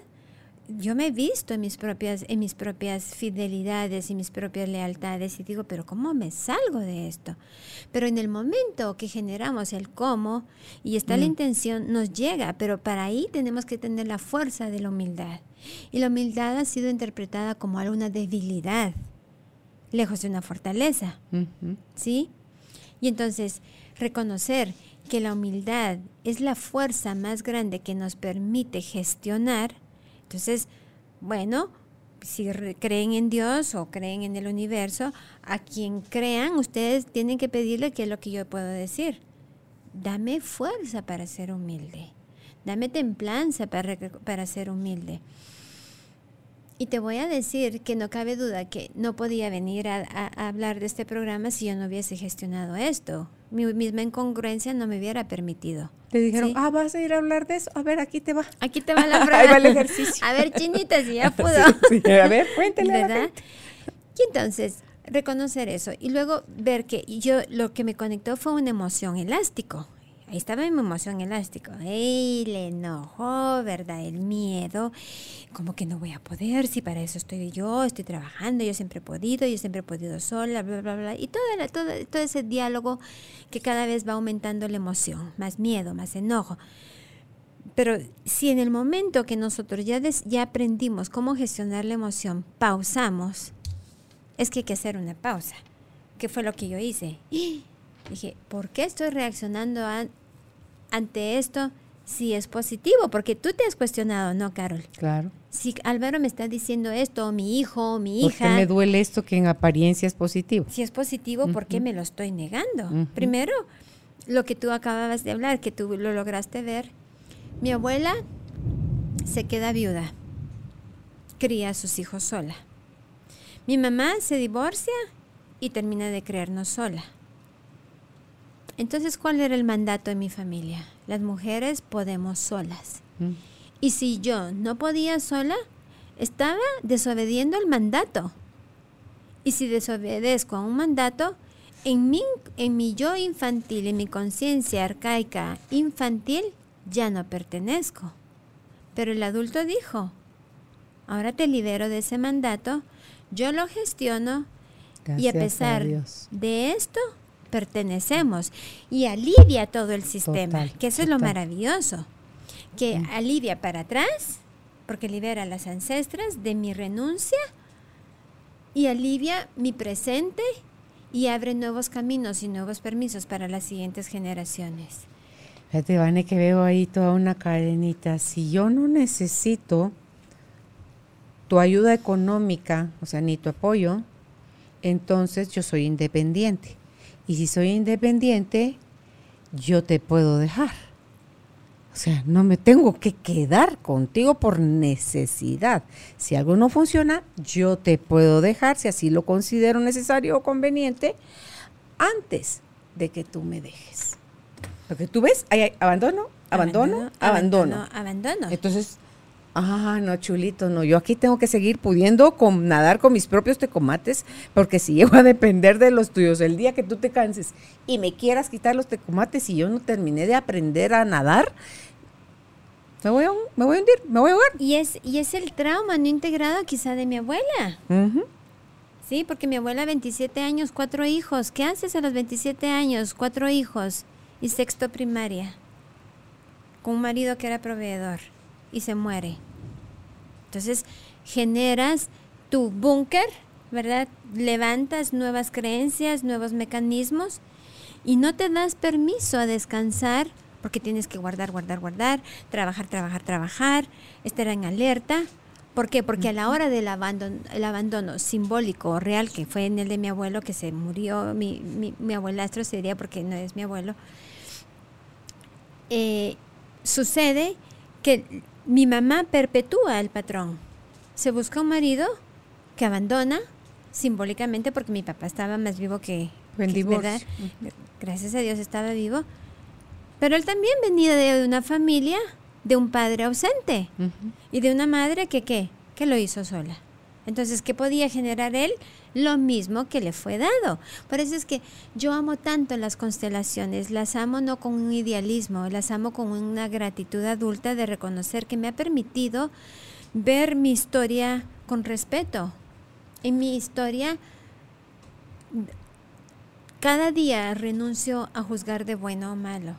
yo me he visto en mis propias, en mis propias fidelidades y mis propias lealtades y digo, pero ¿cómo me salgo de esto? Pero en el momento que generamos el cómo y está la mm. intención, nos llega, pero para ahí tenemos que tener la fuerza de la humildad. Y la humildad ha sido interpretada como alguna debilidad, lejos de una fortaleza. ¿Sí? Y entonces, reconocer que la humildad es la fuerza más grande que nos permite gestionar entonces, bueno, si creen en Dios o creen en el universo, a quien crean, ustedes tienen que pedirle qué es lo que yo puedo decir. Dame fuerza para ser humilde. Dame templanza para, para ser humilde. Y te voy a decir que no cabe duda que no podía venir a, hablar de este programa si yo no hubiese gestionado esto. Mi misma incongruencia no me hubiera permitido. Te dijeron, ah, vas a ir a hablar de eso. A ver, aquí te va. Aquí te va la [LAUGHS] prueba. Ahí va el ejercicio. a ver, chinita, si ya [LAUGHS] pudo. a ver, cuéntale. ¿Verdad? Y entonces, reconocer eso. Y luego ver que yo lo que me conectó fue una emoción elástico. Ahí estaba mi emoción elástico. ¡Ey! Le enojó, ¿verdad? El miedo. Como que no voy a poder, si para eso estoy yo, estoy trabajando, yo siempre he podido, yo siempre he podido sola, bla, bla, bla. Y todo, todo, todo ese diálogo que cada vez va aumentando la emoción. Más miedo, más enojo. Pero si en el momento que nosotros ya, ya aprendimos cómo gestionar la emoción, pausamos, es que hay que hacer una pausa. ¿Qué fue lo que yo hice? [GASPS] Dije, ¿por qué estoy reaccionando a, ante esto si es positivo, porque tú te has cuestionado, ¿no, Carol? Claro. Si Álvaro me está diciendo esto, o mi hijo, o mi hija. ¿Por qué me duele esto que en apariencia es positivo? Si es positivo, ¿por qué me lo estoy negando? Primero, lo que tú acababas de hablar, que tú lo lograste ver. Mi abuela se queda viuda, cría a sus hijos sola. Mi mamá se divorcia y termina de creernos sola. Entonces, ¿cuál era el mandato de mi familia? Las mujeres podemos solas. Mm. Y si yo no podía sola, estaba desobediendo el mandato. Y si desobedezco a un mandato, en mi, en mi yo infantil, en mi conciencia arcaica infantil, ya no pertenezco. Pero el adulto dijo, ahora te libero de ese mandato, yo lo gestiono y a pesar de esto, pertenecemos y alivia todo el sistema, que eso es lo maravilloso, que alivia para atrás, porque libera a las ancestras de mi renuncia y alivia mi presente y abre nuevos caminos y nuevos permisos para las siguientes generaciones. Fíjate, Vane, que veo ahí toda una cadenita. Si yo no necesito tu ayuda económica, o sea, ni tu apoyo, entonces yo soy independiente. Y si soy independiente, yo te puedo dejar. O sea, no me tengo que quedar contigo por necesidad. Si algo no funciona, yo te puedo dejar, si así lo considero necesario o conveniente, antes de que tú me dejes. Lo que tú ves, hay abandono, abandono, abandono, abandono. abandono. Entonces, Ah, no, chulito, no. Yo aquí tengo que seguir pudiendo con, nadar con mis propios tecomates, porque si [LAUGHS] llego a depender de los tuyos, el día que tú te canses y me quieras quitar los tecomates y yo no terminé de aprender a nadar, me voy a, me voy a hundir, me voy a ahogar. Y es, y es el trauma no integrado quizá de mi abuela. Sí, porque mi abuela 27 años, cuatro hijos. ¿Qué haces a los 27 años? Cuatro hijos y sexto primaria. Con un marido que era proveedor y se muere. Entonces, generas tu búnker, ¿verdad? Levantas nuevas creencias, nuevos mecanismos y no te das permiso a descansar porque tienes que guardar, guardar, guardar, trabajar, trabajar, trabajar, estar en alerta. ¿Por qué? Porque a la hora del abandono, el abandono simbólico o real, que fue en el de mi abuelo, que se murió, mi, mi, mi abuelastro sería porque no es mi abuelo, eh, sucede que mi mamá perpetúa el patrón. Se busca un marido que abandona simbólicamente porque mi papá estaba más vivo que... Gracias a Dios estaba vivo pero él también venía de una familia de un padre ausente y de una madre que, ¿qué? Que lo hizo sola. Entonces, ¿qué podía generar él? Lo mismo que le fue dado. Por eso es que yo amo tanto las constelaciones, las amo no con un idealismo, las amo con una gratitud adulta de reconocer que me ha permitido ver mi historia con respeto. En mi historia, cada día renuncio a juzgar de bueno o malo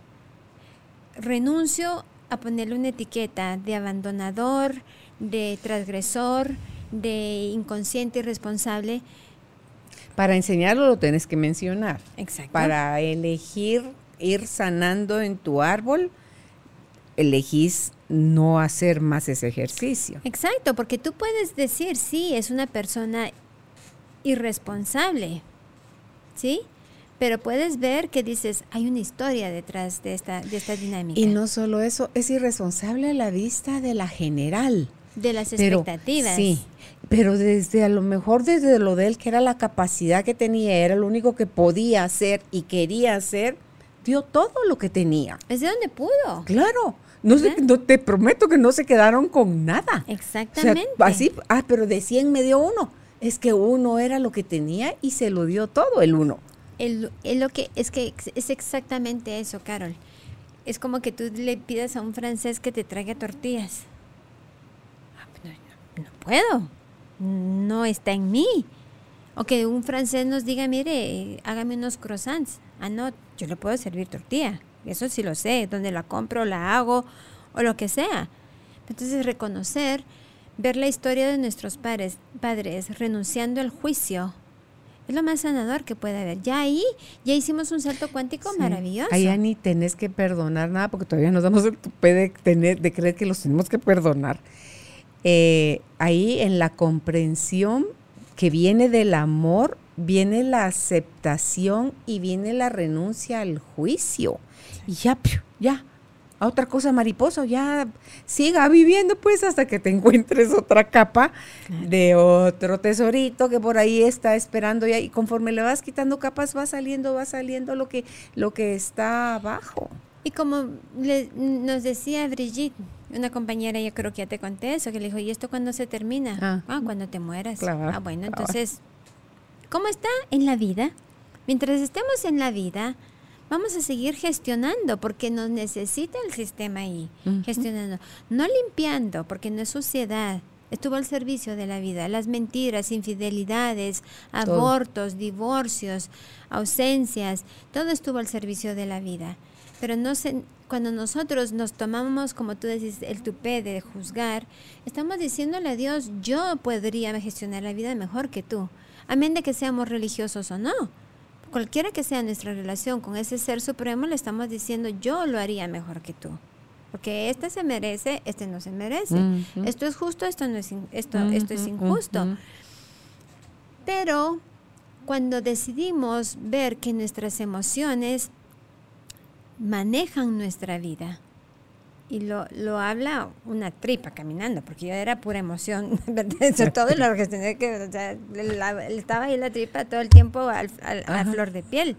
renuncio a ponerle una etiqueta de abandonador, de transgresor, de inconsciente irresponsable. Para enseñarlo lo tienes que mencionar. Exacto. Para elegir ir sanando en tu árbol, elegís no hacer más ese ejercicio. Exacto, porque tú puedes decir, sí, es una persona irresponsable, ¿sí? pero puedes ver que dices, hay una historia detrás de esta, de esta dinámica. Y no solo eso, es irresponsable a la vista de la general. De las expectativas. sí, pero desde a lo mejor desde lo de él, que era la capacidad que tenía, era lo único que podía hacer y quería hacer, dio todo lo que tenía. Es de donde pudo. Claro. No, no, te prometo que no se quedaron con nada. Exactamente. así, ah, pero de 100 me dio uno. Es que uno era lo que tenía y se lo dio todo el uno. El, lo que es que es exactamente eso, Carol. Es como que tú le pidas a un francés que te traiga tortillas. Ah, pues no, puedo. No está en mí. O que un francés nos diga, mire, hágame unos croissants. Ah, no, yo le puedo servir tortilla. Eso sí lo sé. Donde la compro, la hago o lo que sea. Entonces, reconocer, ver la historia de nuestros padres, padres renunciando al juicio es lo más sanador que puede haber. Ya ahí, ya hicimos un salto cuántico maravilloso. Ahí ya ni tenés que perdonar nada porque todavía nos damos el tupé de, tener, de creer que los tenemos que perdonar. Eh, ahí en la comprensión que viene del amor, viene la aceptación y viene la renuncia al juicio. Y ya, ya, otra cosa mariposa, ya siga viviendo pues hasta que te encuentres otra capa de otro tesorito que por ahí está esperando ya y conforme le vas quitando capas va saliendo, va saliendo lo que, lo que está abajo. Y como nos decía Brigitte, una compañera, yo creo que ya te conté eso, que le dijo, ¿y esto cuándo se termina? Ah, ah cuando te mueras. ah, bueno, entonces, ¿cómo está en la vida? Mientras estemos en la vida, vamos a seguir gestionando porque nos necesita el sistema ahí, gestionando, no limpiando porque no es suciedad. Estuvo al servicio de la vida. Las mentiras, infidelidades, abortos, divorcios, ausencias, todo estuvo al servicio de la vida. Pero no se, cuando nosotros nos tomamos, como tú decís, el tupé de juzgar, estamos diciéndole a Dios, yo podría gestionar la vida mejor que tú, amén de que seamos religiosos o no cualquiera que sea nuestra relación con ese ser supremo, le estamos diciendo, yo lo haría mejor que tú. Porque este se merece, este no se merece. Esto es justo, esto no es, esto, esto es injusto. Pero cuando decidimos ver que nuestras emociones manejan nuestra vida, y lo, lo habla una tripa caminando, porque yo era pura emoción, [LAUGHS] todo lo que tenía que, o sea, estaba ahí la tripa todo el tiempo al, a flor de piel.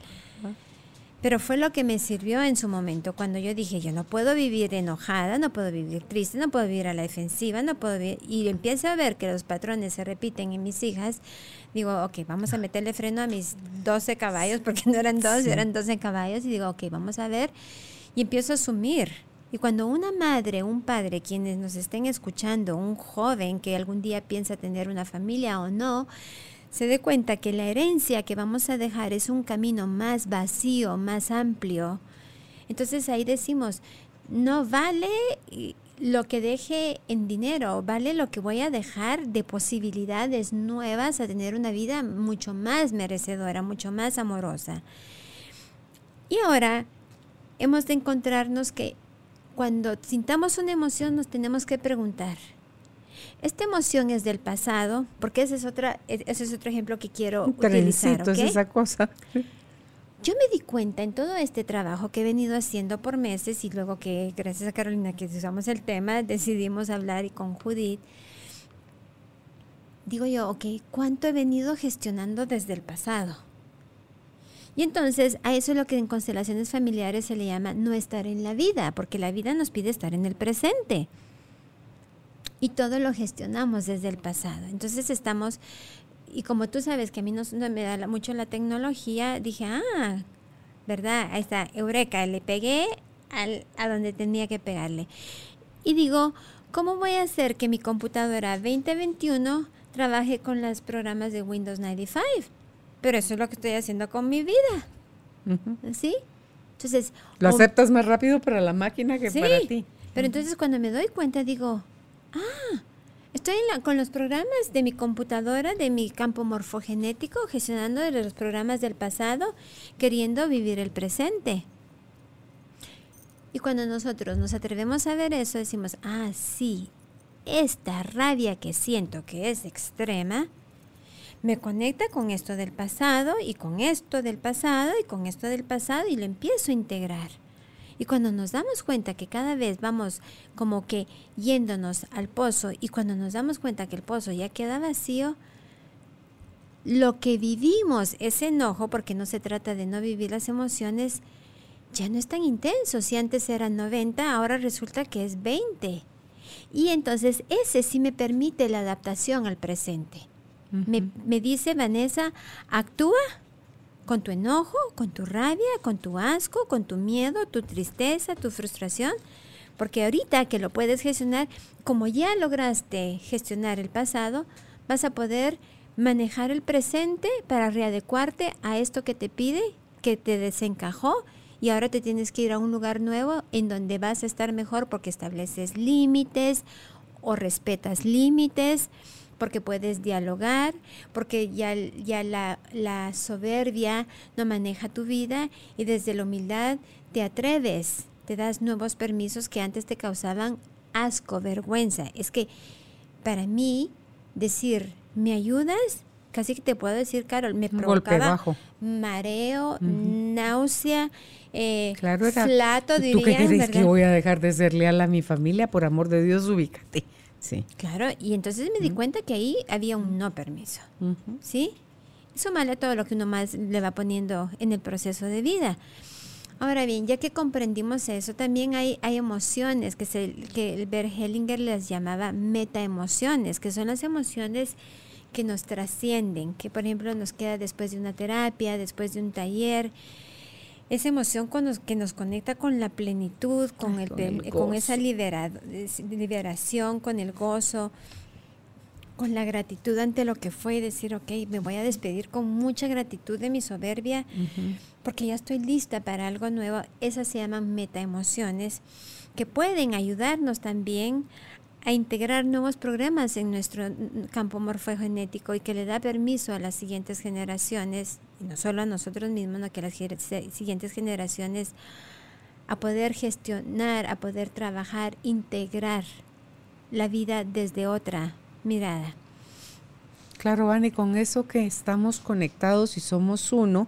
Pero fue lo que me sirvió en su momento, cuando yo dije, yo no puedo vivir enojada, no puedo vivir triste, no puedo vivir a la defensiva, no puedo vivir... Y empiezo a ver que los patrones se repiten en mis hijas, digo, ok, vamos a meterle freno a mis 12 caballos, porque no eran dos, eran 12 caballos, y digo, ok, vamos a ver, y empiezo a asumir. Y cuando una madre, un padre, quienes nos estén escuchando, un joven que algún día piensa tener una familia o no, se dé cuenta que la herencia que vamos a dejar es un camino más vacío, más amplio, entonces ahí decimos, no vale lo que deje en dinero, vale lo que voy a dejar de posibilidades nuevas a tener una vida mucho más merecedora, mucho más amorosa. Y ahora hemos de encontrarnos que cuando sintamos una emoción nos tenemos que preguntar, ¿esta emoción es del pasado? Porque ese es, otra, e-, ese es otro ejemplo que quiero utilizar. es esa cosa. Yo me di cuenta en todo este trabajo que he venido haciendo por meses y luego que gracias a Carolina que usamos el tema, decidimos hablar y con Judith. Digo yo, ok, ¿cuánto he venido gestionando desde el pasado? Y entonces a eso es lo que en constelaciones familiares se le llama no estar en la vida, porque la vida nos pide estar en el presente. Y todo lo gestionamos desde el pasado. Entonces estamos y como tú sabes que a mí no, me da mucho la tecnología, dije, ah, ¿verdad? Ahí está, Eureka, le pegué al, a donde tenía que pegarle. Y digo, ¿cómo voy a hacer que mi computadora 2021 trabaje con los programas de Windows 95? Pero eso es lo que estoy haciendo con mi vida. ¿Sí? Entonces... Lo aceptas más rápido para la máquina que para ti. Pero entonces cuando me doy cuenta digo, ah, Estoy con los programas de mi computadora, de mi campo morfogenético, gestionando los programas del pasado, queriendo vivir el presente. Y cuando nosotros nos atrevemos a ver eso, decimos, ah, sí, esta rabia que siento que es extrema, me conecta con esto del pasado y con esto del pasado y con esto del pasado y lo empiezo a integrar. Y cuando nos damos cuenta que cada vez vamos como que yéndonos al pozo y cuando nos damos cuenta que el pozo ya queda vacío, lo que vivimos, ese enojo, porque no se trata de no vivir las emociones, ya no es tan intenso. Si antes eran 90, ahora resulta que es 20. Y entonces ese sí me permite la adaptación al presente. me, me dice Vanessa, actúa con tu enojo, con tu rabia, con tu asco, con tu miedo, tu tristeza, tu frustración. Porque ahorita que lo puedes gestionar, como ya lograste gestionar el pasado, vas a poder manejar el presente para readecuarte a esto que te pide, que te desencajó y ahora te tienes que ir a un lugar nuevo en donde vas a estar mejor porque estableces límites o respetas límites porque puedes dialogar, porque ya, ya la, la soberbia no maneja tu vida y desde la humildad te atreves, te das nuevos permisos que antes te causaban asco, vergüenza. Es que para mí decir, ¿me ayudas? Casi que te puedo decir, Carol, me provocaba mareo, náusea, eh, claro, flato, ¿Tú qué crees que voy a dejar de ser leal a mi familia? Por amor de Dios, ubícate. Sí. Claro, y entonces me di cuenta que ahí había un no permiso. ¿Sí? Eso a todo lo que uno más le va poniendo en el proceso de vida. Ahora bien, ya que comprendimos eso, también hay, hay emociones que, se, que Bert Hellinger les llamaba metaemociones, que son las emociones que nos trascienden, que por ejemplo nos queda después de una terapia, después de un taller, esa emoción con que nos conecta con la plenitud, con, el, con, esa liberación, con el gozo, con la gratitud ante lo que fue, decir, ok, me voy a despedir con mucha gratitud de mi soberbia, porque ya estoy lista para algo nuevo. Esas se llaman metaemociones, que pueden ayudarnos también a integrar nuevos programas en nuestro campo morfogenético y que le da permiso a las siguientes generaciones, y no solo a nosotros mismos, sino que a las siguientes generaciones, a poder gestionar, a poder trabajar, integrar la vida desde otra mirada. Claro, Vani, con eso que estamos conectados y somos uno,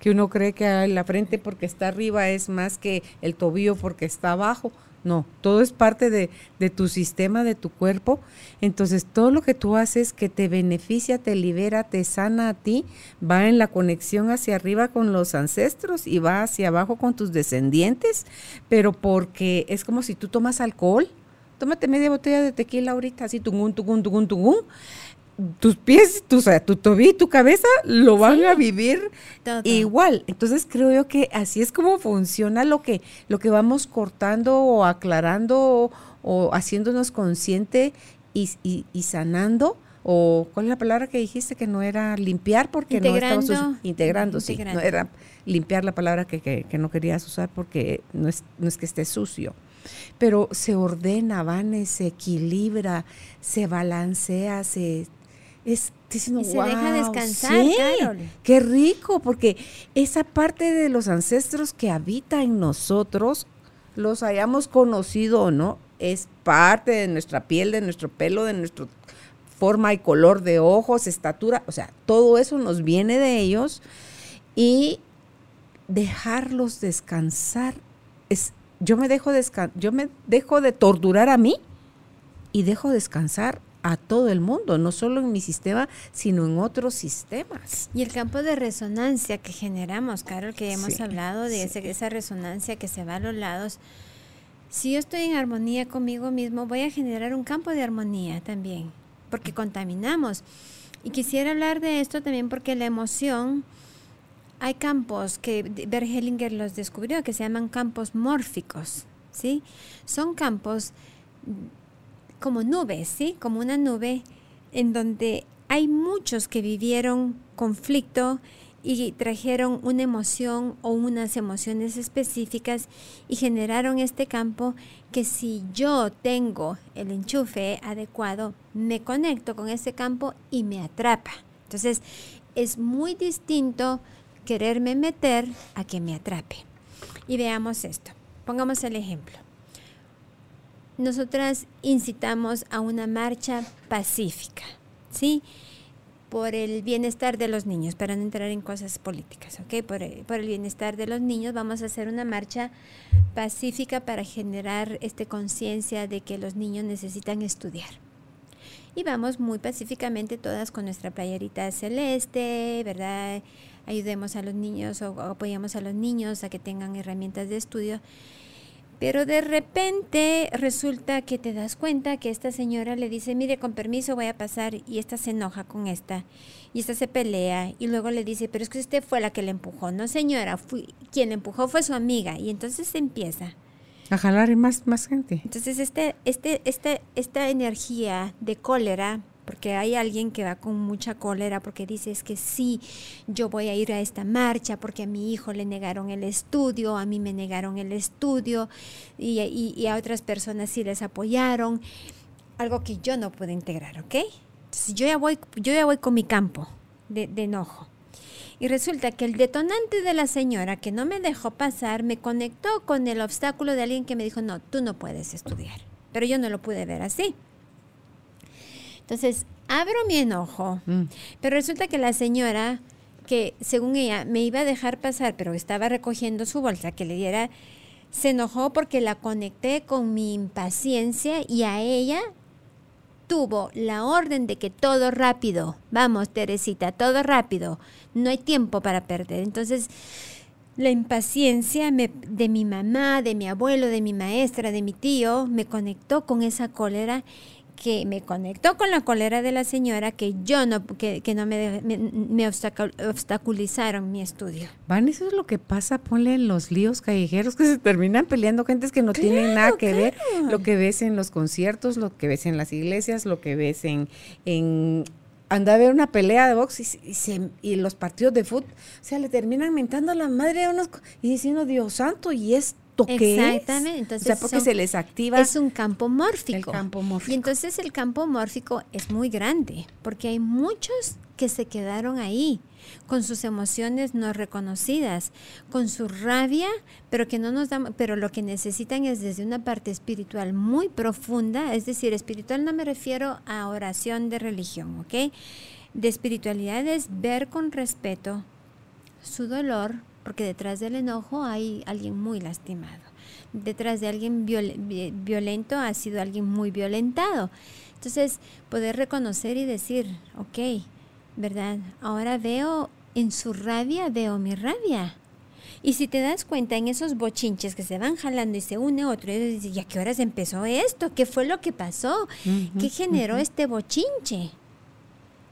que uno cree que la frente porque está arriba es más que el tobillo porque está abajo, no, todo es parte de, tu sistema, de tu cuerpo. Entonces, todo lo que tú haces que te beneficia, te libera, te sana a ti, va en la conexión hacia arriba con los ancestros y va hacia abajo con tus descendientes, pero porque es como si tú tomas alcohol. Tómate media botella de tequila ahorita, así, tungún, tungún, tungún, tungún tus pies, tu, o sea, tu tobillo y tu cabeza lo van a vivir igual. Entonces creo yo que así es como funciona lo que, lo que vamos cortando o aclarando o, haciéndonos consciente y, y, sanando o ¿cuál es la palabra que dijiste que no era limpiar porque no sucio? Integrando, sí, no era limpiar la palabra que, que, no querías usar porque no es, no es que esté sucio. Pero se ordena, Vane, se equilibra, se balancea, se es diciendo, y se deja descansar, Qué rico, porque esa parte de los ancestros que habita en nosotros, los hayamos conocido o no, es parte de nuestra piel, de nuestro pelo, de nuestra forma y color de ojos, estatura, o sea, todo eso nos viene de ellos y dejarlos descansar es yo me dejo yo me dejo de torturar a mí y dejo descansar a todo el mundo, no solo en mi sistema, sino en otros sistemas. Y el campo de resonancia que generamos, Carol, que hemos hablado de esa resonancia que se va a los lados. Si yo estoy en armonía conmigo mismo, voy a generar un campo de armonía también, porque contaminamos. Y quisiera hablar de esto también porque la emoción, hay campos que Bergelinger los descubrió que se llaman campos mórficos, ¿sí? Son campos como nubes, ¿sí? Como una nube en donde hay muchos que vivieron conflicto y trajeron una emoción o unas emociones específicas y generaron este campo que si yo tengo el enchufe adecuado, me conecto con ese campo y me atrapa. Entonces, es muy distinto quererme meter a que me atrape. Y veamos esto. Pongamos el ejemplo nosotras incitamos a una marcha pacífica, ¿sí? Por el bienestar de los niños, para no entrar en cosas políticas, ¿ok? Por el, por el bienestar de los niños vamos a hacer una marcha pacífica para generar este conciencia de que los niños necesitan estudiar. Y vamos muy pacíficamente todas con nuestra playerita celeste, ¿verdad? Ayudemos a los niños o apoyamos a los niños a que tengan herramientas de estudio pero de repente resulta que te das cuenta que esta señora le dice, mire, con permiso voy a pasar y esta se enoja con esta y esta se pelea y luego le dice, pero es que usted fue la que le empujó. No señora, fui, quien le empujó fue su amiga y entonces se empieza. A jalar más, más gente. Entonces este, este, este, esta energía de cólera porque hay alguien que va con mucha cólera porque dice es que sí, yo voy a ir a esta marcha porque a mi hijo le negaron el estudio, a mí me negaron el estudio y, a otras personas sí les apoyaron, algo que yo no puedo integrar, ¿ok? Yo ya voy, yo ya voy con mi campo de, de enojo. Y resulta que el detonante de la señora que no me dejó pasar me conectó con el obstáculo de alguien que me dijo, no, tú no puedes estudiar. Pero yo no lo pude ver así. Entonces, abro mi enojo, mm. pero resulta que la señora, que según ella me iba a dejar pasar, pero estaba recogiendo su bolsa que le diera, se enojó porque la conecté con mi impaciencia y a ella tuvo la orden de que todo rápido, vamos Teresita, todo rápido, no hay tiempo para perder. Entonces, la impaciencia de mi mamá, de mi abuelo, de mi maestra, de mi tío, me conectó con esa cólera que me conectó con la cólera de la señora que yo no que, no me, me, obstaculizaron mi estudio. Van, eso es lo que pasa, ponle en los líos callejeros que se terminan peleando gentes que no tienen nada que ver, lo que ves en los conciertos, lo que ves en las iglesias, lo que ves en, en anda a ver una pelea de box y, y, los partidos de fútbol, o sea, le terminan mentando a la madre de unos y diciendo Dios santo y es Exactamente. Entonces, o sea, porque se les activa. Es un campo mórfico. El campo mórfico. Y entonces el campo mórfico es muy grande, porque hay muchos que se quedaron ahí, con sus emociones no reconocidas, con su rabia, pero que no nos dan, pero lo que necesitan es desde una parte espiritual muy profunda, es decir, espiritual no me refiero a oración de religión, ¿ok? De espiritualidad es ver con respeto su dolor, porque detrás del enojo hay alguien muy lastimado. Detrás de alguien violento ha sido alguien muy violentado. Entonces, poder reconocer y decir, ok, ¿verdad? Ahora veo en su rabia, veo mi rabia. Y si te das cuenta en esos bochinches que se van jalando y se une otro, y dices, ¿y a qué horas empezó esto? ¿Qué fue lo que pasó? ¿Qué generó este bochinche?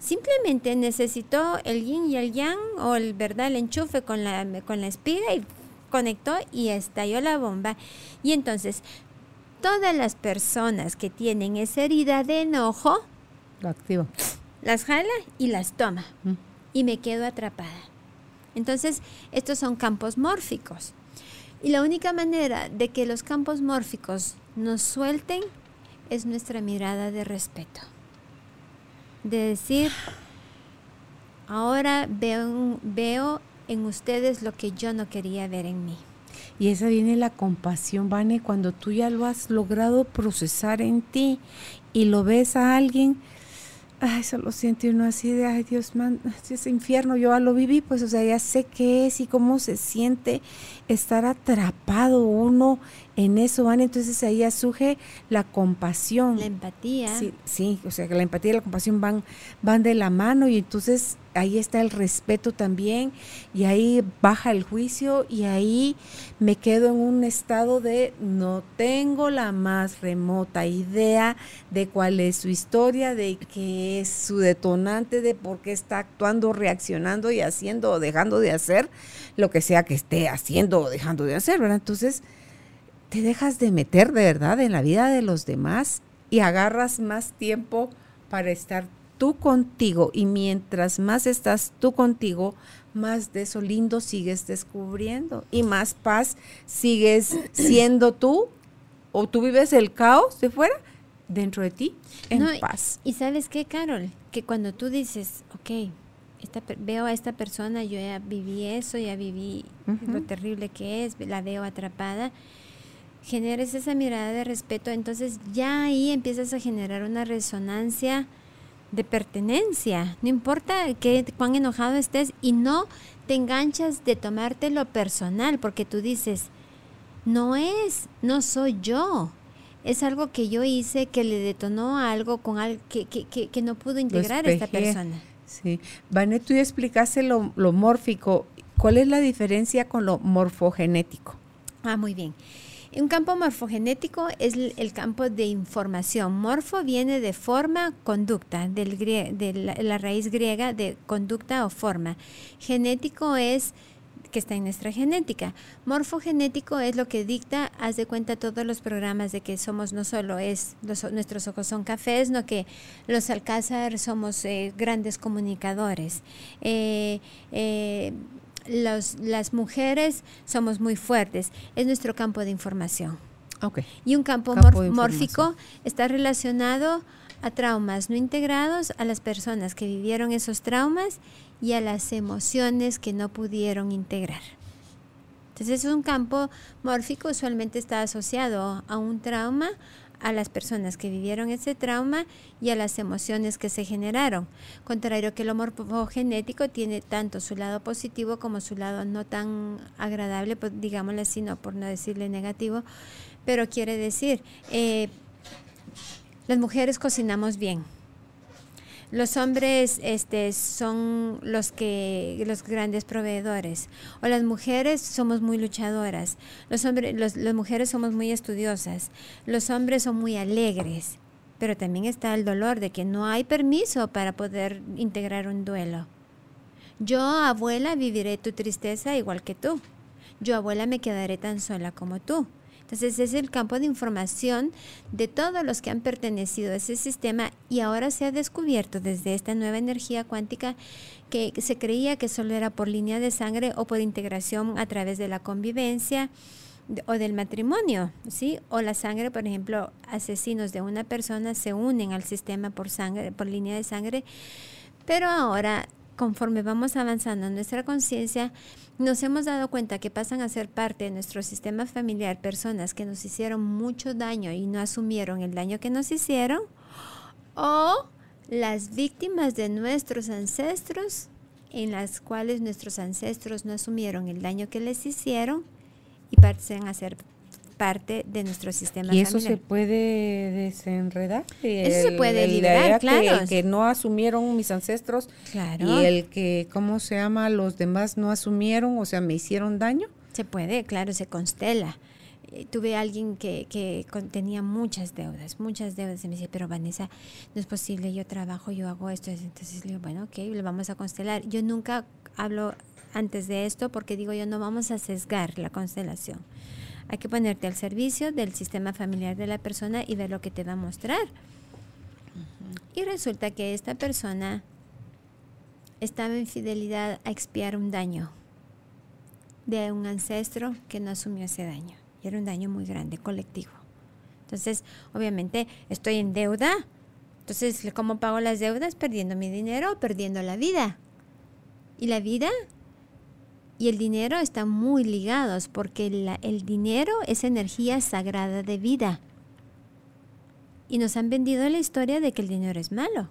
Simplemente necesitó el yin y el yang o el verdad el enchufe con la con la espiga y conectó y estalló la bomba. Y entonces todas las personas que tienen esa herida de enojo lo activa. las jala y las toma. Y me quedo atrapada. Entonces, estos son campos mórficos. Y la única manera de que los campos mórficos nos suelten es nuestra mirada de respeto. De decir, ahora veo, veo en ustedes lo que yo no quería ver en mí. Y esa viene la compasión, Vane, cuando tú ya lo has logrado procesar en ti y lo ves a alguien, ay, eso lo siente uno así de, ay Dios, man, ese infierno, yo ya lo viví, pues, o sea, ya sé qué es y cómo se siente estar atrapado uno en eso, van entonces ahí ya surge la compasión. La empatía. Sí, sí, o sea, que la empatía y la compasión van, van de la mano y entonces ahí está el respeto también y ahí baja el juicio y ahí me quedo en un estado de no tengo la más remota idea de cuál es su historia, de qué es su detonante, de por qué está actuando, reaccionando y haciendo o dejando de hacer lo que sea que esté haciendo o dejando de hacer, ¿verdad? Entonces te dejas de meter de verdad en la vida de los demás y agarras más tiempo para estar tú contigo y mientras más estás tú contigo, más de eso lindo sigues descubriendo y más paz sigues [CLEARS THROAT] siendo tú o tú vives el caos de fuera dentro de ti en paz. Y, sabes qué, Carol, que cuando tú dices, ok, veo a esta persona, yo ya viví eso, ya viví lo terrible que es, la veo atrapada, generes esa mirada de respeto, entonces ya ahí empiezas a generar una resonancia de pertenencia, no importa que, cuán enojado estés y no te enganchas de tomarte lo personal, porque tú dices, no es, no soy yo, es algo que yo hice que le detonó algo con algo que, que, que, no pudo integrar esta persona. Sí, Vanet, tú ya explicaste lo, lo mórfico, ¿cuál es la diferencia con lo morfogenético? Ah, muy bien. Un campo morfogenético es el campo de información. Morfo viene de forma, conducta, del de la, raíz griega de conducta o forma. Genético es que está en nuestra genética. Morfogenético es lo que dicta, haz de cuenta todos los programas de que somos no solo es, nuestros ojos son cafés, no que los Alcázar somos eh, grandes comunicadores. Eh, eh, las mujeres somos muy fuertes. Es nuestro campo de información. Okay. Y un campo, mórfico está relacionado a traumas no integrados, a las personas que vivieron esos traumas y a las emociones que no pudieron integrar. Entonces es un campo mórfico, usualmente está asociado a un trauma, a las personas que vivieron ese trauma y a las emociones que se generaron. Contrario que el morfogenético tiene tanto su lado positivo como su lado no tan agradable, pues, digámosle así, no por no decirle negativo, pero quiere decir, eh, las mujeres cocinamos bien, los hombres este, son los que los grandes proveedores. O las mujeres somos muy luchadoras. Los hombres las mujeres somos muy estudiosas. Los hombres son muy alegres. Pero también está el dolor de que no hay permiso para poder integrar un duelo. Yo abuela viviré tu tristeza igual que tú. Yo abuela me quedaré tan sola como tú entonces es el campo de información de todos los que han pertenecido a ese sistema y ahora se ha descubierto desde esta nueva energía cuántica que se creía que solo era por línea de sangre o por integración a través de la convivencia o del matrimonio, ¿sí? O la sangre, por ejemplo, asesinos de una persona se unen al sistema por sangre, por línea de sangre, pero ahora conforme vamos avanzando en nuestra conciencia, nos hemos dado cuenta que pasan a ser parte de nuestro sistema familiar personas que nos hicieron mucho daño y no asumieron el daño que nos hicieron, o las víctimas de nuestros ancestros, en las cuales nuestros ancestros no asumieron el daño que les hicieron y pasan a ser parte de nuestro sistema ¿Y eso se puede desenredar? Eso se puede liberar, claro. Que, que, no asumieron mis ancestros claro. y el que, ¿cómo se llama? Los demás no asumieron, o sea, me hicieron daño. Se puede, claro, se constela. Eh, tuve alguien que, que tenía muchas deudas, muchas deudas, y me dice, pero Vanessa, no es posible, yo trabajo, yo hago esto. Entonces le digo, bueno, ok, le vamos a constelar. Yo nunca hablo antes de esto porque digo yo, no vamos a sesgar la constelación hay que ponerte al servicio del sistema familiar de la persona y ver lo que te va a mostrar. Y resulta que esta persona estaba en fidelidad a expiar un daño de un ancestro que no asumió ese daño. Y era un daño muy grande, colectivo. Entonces, obviamente, estoy en deuda. Entonces, ¿cómo pago las deudas? Perdiendo mi dinero perdiendo la vida. Y la vida y el dinero están muy ligados porque el dinero es energía sagrada de vida. Y nos han vendido la historia de que el dinero es malo,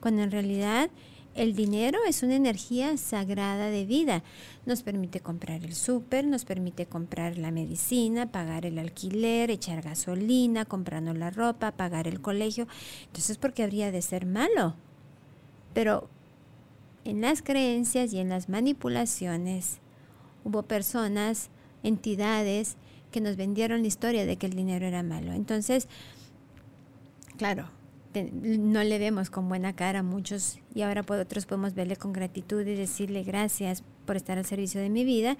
cuando en realidad el dinero es una energía sagrada de vida. Nos permite comprar el súper, nos permite comprar la medicina, pagar el alquiler, echar gasolina, comprarnos la ropa, pagar el colegio. Entonces, ¿por qué habría de ser malo? Pero en las creencias y en las manipulaciones hubo personas, entidades que nos vendieron la historia de que el dinero era malo. Entonces, claro, no le vemos con buena cara a muchos y ahora otros podemos verle con gratitud y decirle gracias por estar al servicio de mi vida,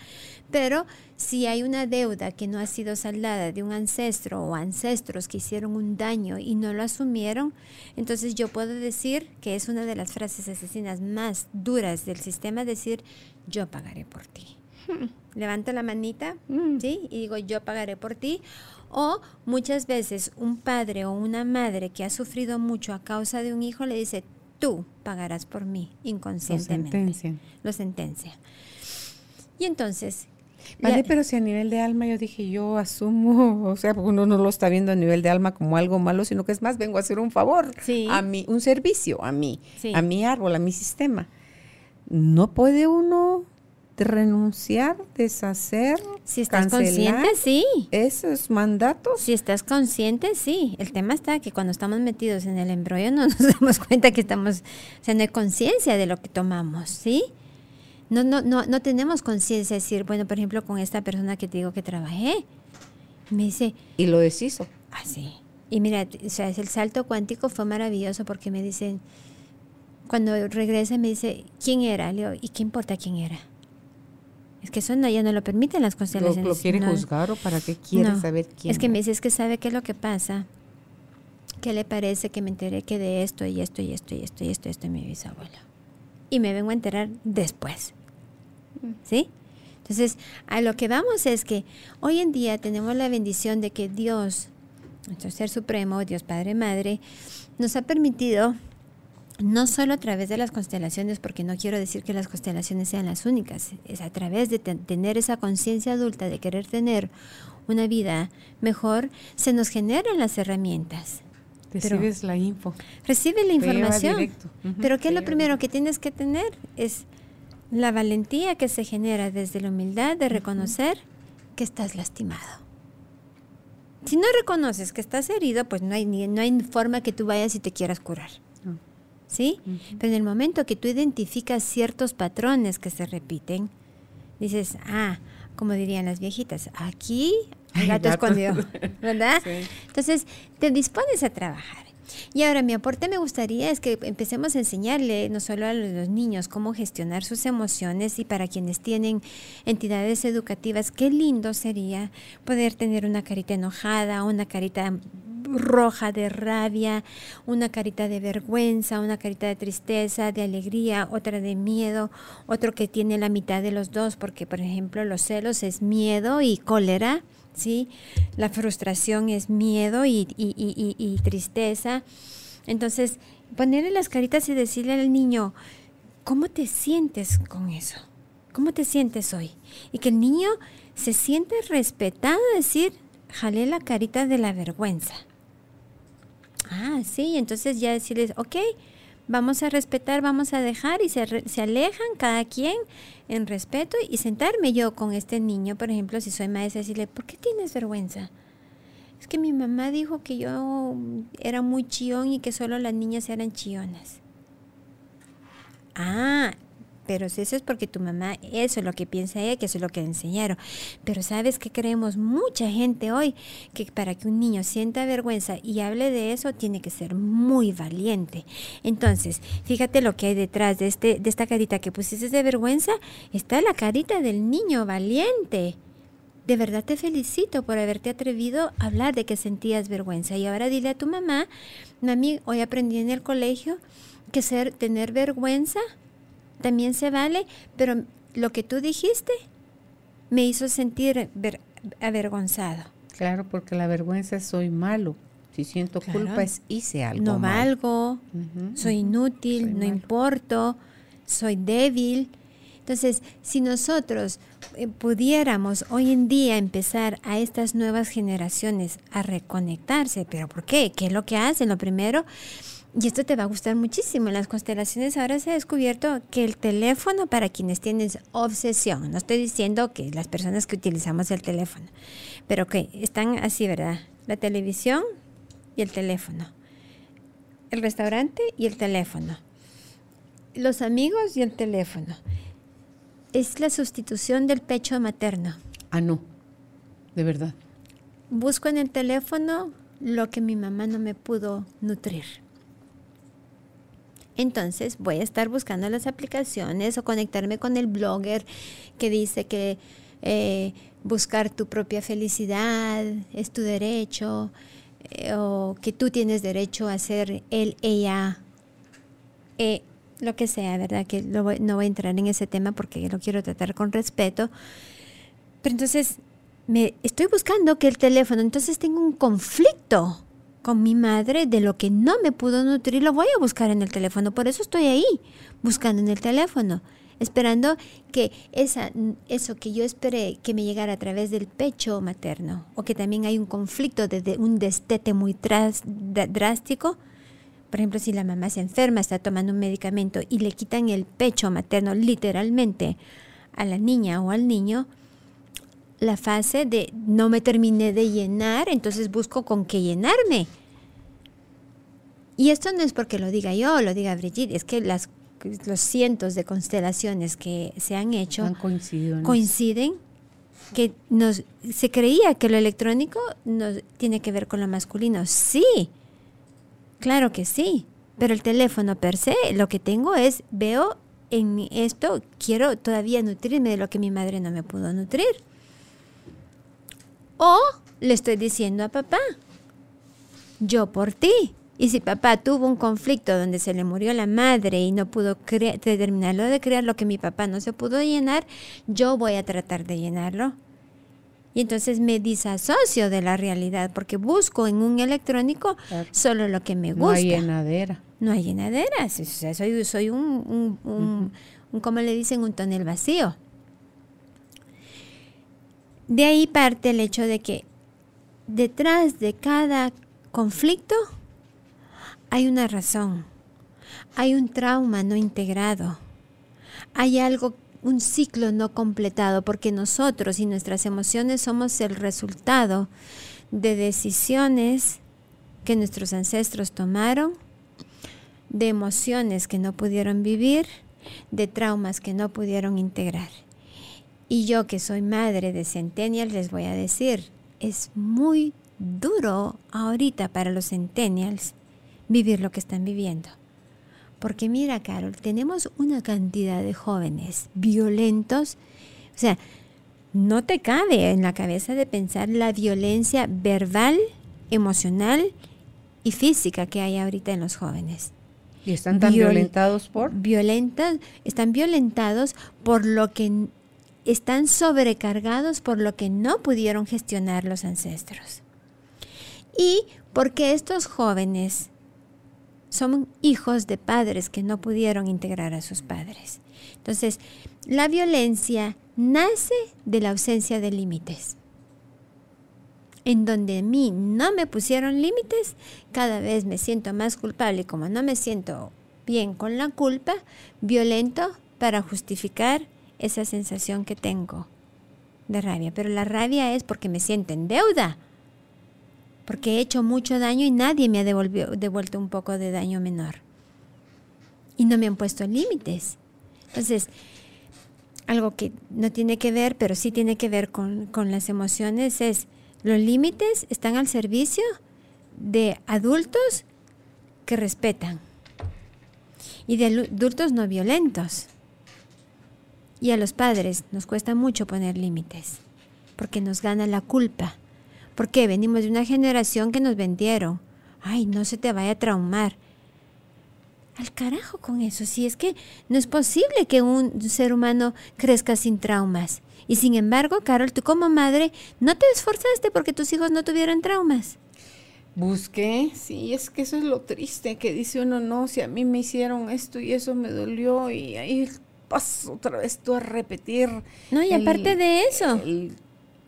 pero si hay una deuda que no ha sido saldada de un ancestro o ancestros que hicieron un daño y no lo asumieron, entonces yo puedo decir que es una de las frases asesinas más duras del sistema, decir yo pagaré por ti. Hmm. Levanto la manita, mm. ¿sí? Y digo yo pagaré por ti o muchas veces un padre o una madre que ha sufrido mucho a causa de un hijo le dice, tú pagarás por mí inconscientemente. Lo sentencia. Lo sentencia. Y entonces... Vale, pero si a nivel de alma yo dije, yo asumo, [LAUGHS] o sea, uno no lo está viendo a nivel de alma como algo malo, sino que es más, vengo a hacer un favor a mí, un servicio a mí, a mi árbol, a mi sistema. ¿No puede uno renunciar, deshacer, si estás consciente, sí. Esos mandatos. Si estás consciente, sí. El tema está que cuando estamos metidos en el embrollo no nos [LAUGHS] damos cuenta que estamos, o sea, no hay conciencia de lo que tomamos, ¿sí? No, no, no, no tenemos conciencia de decir, bueno, por ejemplo, con esta persona que te digo que trabajé, me dice... Y lo deshizo. Ah, sí. Y mira, o sea, el salto cuántico fue maravilloso porque me dicen, cuando regresa me dice, ¿quién era? Leo, ¿y qué importa quién era? Es que eso no, ya no lo permiten las constelaciones. ¿Lo, quiere juzgar o para qué quiere saber quién? Es que me dice, es que sabe qué es lo que pasa. ¿Qué le parece que me enteré que de esto y esto y esto y esto y esto y esto mi bisabuelo? Y me vengo a enterar después. Mm. ¿Sí? Entonces, a lo que vamos es que hoy en día tenemos la bendición de que Dios, nuestro Ser Supremo, Dios Padre Madre, nos ha permitido no solo a través de las constelaciones, porque no quiero decir que las constelaciones sean las únicas, es a través de tener esa conciencia adulta, de querer tener una vida mejor, se nos generan las herramientas. Recibes la info. Recibe la información. pero ¿qué es lo primero que tienes que tener? Es la valentía que se genera desde la humildad de reconocer que estás lastimado. Si no reconoces que estás herido, pues no hay, no hay forma que tú vayas y te quieras curar. ¿Sí? Pero en el momento que tú identificas ciertos patrones que se repiten, dices, ah, como dirían las viejitas, aquí [LAUGHS] el gato escondido, ¿verdad? [LAUGHS] Entonces, te dispones a trabajar. Y ahora mi aporte me gustaría es que empecemos a enseñarle no solo a los niños cómo gestionar sus emociones y para quienes tienen entidades educativas, qué lindo sería poder tener una carita enojada, una carita roja de rabia, una carita de vergüenza, una carita de tristeza, de alegría, otra de miedo, otro que tiene la mitad de los dos, porque por ejemplo los celos es miedo y cólera, ¿sí? La frustración es miedo y, y tristeza. Entonces, ponerle las caritas y decirle al niño, ¿cómo te sientes con eso? ¿Cómo te sientes hoy? Y que el niño se siente respetado, decir, jalé la carita de la vergüenza. Ah, sí, entonces ya decirles, ok, vamos a respetar, vamos a dejar y se, se, alejan cada quien en respeto y sentarme yo con este niño, por ejemplo, si soy maestra, decirle, ¿por qué tienes vergüenza? Es que mi mamá dijo que yo era muy chillón y que solo las niñas eran chillonas. Ah, pero si eso es porque tu mamá, eso es lo que piensa ella, que eso es lo que le enseñaron. Pero sabes que creemos mucha gente hoy que para que un niño sienta vergüenza y hable de eso, tiene que ser muy valiente. Entonces, fíjate lo que hay detrás de, este, de esta carita que pusiste de vergüenza, está la carita del niño valiente. de verdad te felicito por haberte atrevido a hablar de que sentías vergüenza. Y ahora dile a tu mamá, mami, hoy aprendí en el colegio que ser, tener vergüenza también se vale, pero lo que tú dijiste me hizo sentir avergonzado. Claro, porque la vergüenza es soy malo. Si siento culpa es hice algo. No valgo, soy inútil, no importo, soy débil. Entonces, si nosotros eh, pudiéramos hoy en día empezar a estas nuevas generaciones a reconectarse, pero ¿por qué? ¿Qué es lo que hacen? Lo primero, y esto te va a gustar muchísimo, en las constelaciones ahora se ha descubierto que el teléfono para quienes tienen obsesión, no estoy diciendo que las personas que utilizamos el teléfono, pero que están así, ¿verdad? La televisión y el teléfono, el restaurante y el teléfono, los amigos y el teléfono es la sustitución del pecho materno. Ah, no, de verdad. Busco en el teléfono lo que mi mamá no me pudo nutrir. Entonces voy a estar buscando las aplicaciones o conectarme con el blogger que dice que eh, buscar tu propia felicidad es tu derecho eh, o que tú tienes derecho a ser él, ella, eh, lo que sea, ¿verdad? Que no voy a entrar en ese tema porque lo quiero tratar con respeto. Pero entonces me estoy buscando que el teléfono, entonces tengo un conflicto con mi madre de lo que no me pudo nutrir, lo voy a buscar en el teléfono. Por eso estoy ahí, buscando en el teléfono, esperando que esa, eso que yo esperé que me llegara a través del pecho materno, o que también hay un conflicto de, un destete muy drástico, por ejemplo, si la mamá se enferma, está tomando un medicamento y le quitan el pecho materno literalmente a la niña o al niño, la fase de no me terminé de llenar, entonces busco con qué llenarme. Y esto no es porque lo diga yo, lo diga Brigitte, es que las, los cientos de constelaciones que se han hecho coinciden que nos, se creía que lo electrónico no, tiene que ver con lo masculino. Sí, Claro que sí, pero el teléfono per se, lo que tengo es, veo en esto, quiero todavía nutrirme de lo que mi madre no me pudo nutrir. O le estoy diciendo a papá, yo por ti. Y si papá tuvo un conflicto donde se le murió la madre y no pudo terminarlo de crear lo que mi papá no se pudo llenar, yo voy a tratar de llenarlo. Y entonces me disasocio de la realidad porque busco en un electrónico solo lo que me gusta. No hay llenadera. No hay llenadera. soy, soy un, un, un, como le dicen, un tonel vacío. De ahí parte el hecho de que detrás de cada conflicto hay una razón, hay un trauma no integrado, hay algo un ciclo no completado, porque nosotros y nuestras emociones somos el resultado de decisiones que nuestros ancestros tomaron, de emociones que no pudieron vivir, de traumas que no pudieron integrar. Y yo que soy madre de centennials les voy a decir, es muy duro ahorita para los centennials vivir lo que están viviendo. Porque mira, Carol, tenemos una cantidad de jóvenes violentos. O sea, no te cabe en la cabeza de pensar la violencia verbal, emocional y física que hay ahorita en los jóvenes. ¿Y están tan violentados por? Violentas, están violentados por lo que están sobrecargados por lo que no pudieron gestionar los ancestros. Y porque estos jóvenes son hijos de padres que no pudieron integrar a sus padres. Entonces, la violencia nace de la ausencia de límites. En donde a mí no me pusieron límites, cada vez me siento más culpable. Como no me siento bien con la culpa, violento para justificar esa sensación que tengo de rabia. Pero la rabia es porque me siento en deuda porque he hecho mucho daño y nadie me ha devuelto un poco de daño menor. Y no me han puesto límites. Entonces, algo que no tiene que ver, pero sí tiene que ver con, con las emociones, es los límites están al servicio de adultos que respetan y de adultos no violentos. Y a los padres nos cuesta mucho poner límites. porque nos gana la culpa. Porque venimos de una generación que nos vendieron. Ay, no se te vaya a traumar. Al carajo con eso. Si es que no es posible que un ser humano crezca sin traumas. Y sin embargo, Carol, tú como madre no te esforzaste porque tus hijos no tuvieran traumas. Busqué, sí, es que eso es lo triste, que dice uno, no, si a mí me hicieron esto y eso me dolió y ahí otra vez tú a repetir. No, y aparte de eso.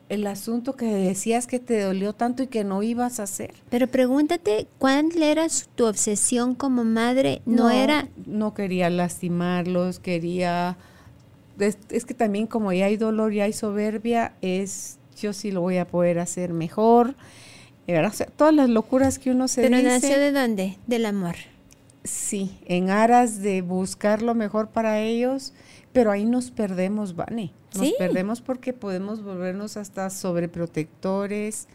El, asunto que decías que te dolió tanto y que no ibas a hacer. Pero pregúntate, ¿cuál era tu obsesión como madre? No, era... No quería lastimarlos, quería... Es, es, que también como ya hay dolor y hay soberbia, es yo sí lo voy a poder hacer mejor todas las locuras que uno se ¿Pero dice. ¿Pero nació de dónde? Del amor. Sí, en aras de buscar lo mejor para ellos, pero ahí nos perdemos, Vane. Nos perdemos porque podemos volvernos hasta sobreprotectores,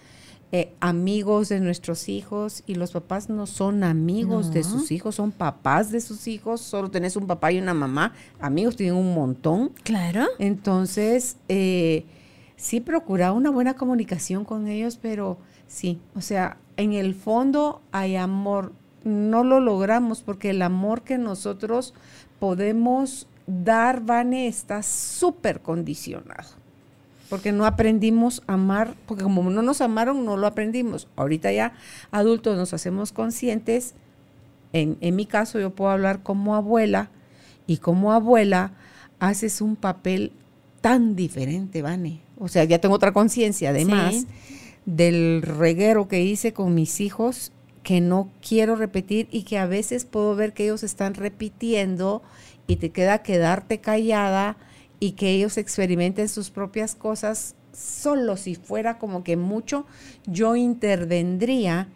eh, amigos de nuestros hijos, y los papás no son amigos de sus hijos, son papás de sus hijos, solo tenés un papá y una mamá, amigos tienen un montón. Claro. Entonces, eh, sí procura una buena comunicación con ellos, pero Sí, o sea, en el fondo hay amor. No lo logramos porque el amor que nosotros podemos dar, Vane, está súper condicionado. Porque no aprendimos a amar, porque como no nos amaron, no lo aprendimos. Ahorita ya adultos nos hacemos conscientes. En, en mi caso, yo puedo hablar como abuela y como abuela haces un papel tan diferente, Vane. O sea, ya tengo otra conciencia además del reguero que hice con mis hijos que no quiero repetir y que a veces puedo ver que ellos están repitiendo y te queda quedarte callada y que ellos experimenten sus propias cosas, solo si fuera como que mucho, yo intervendría.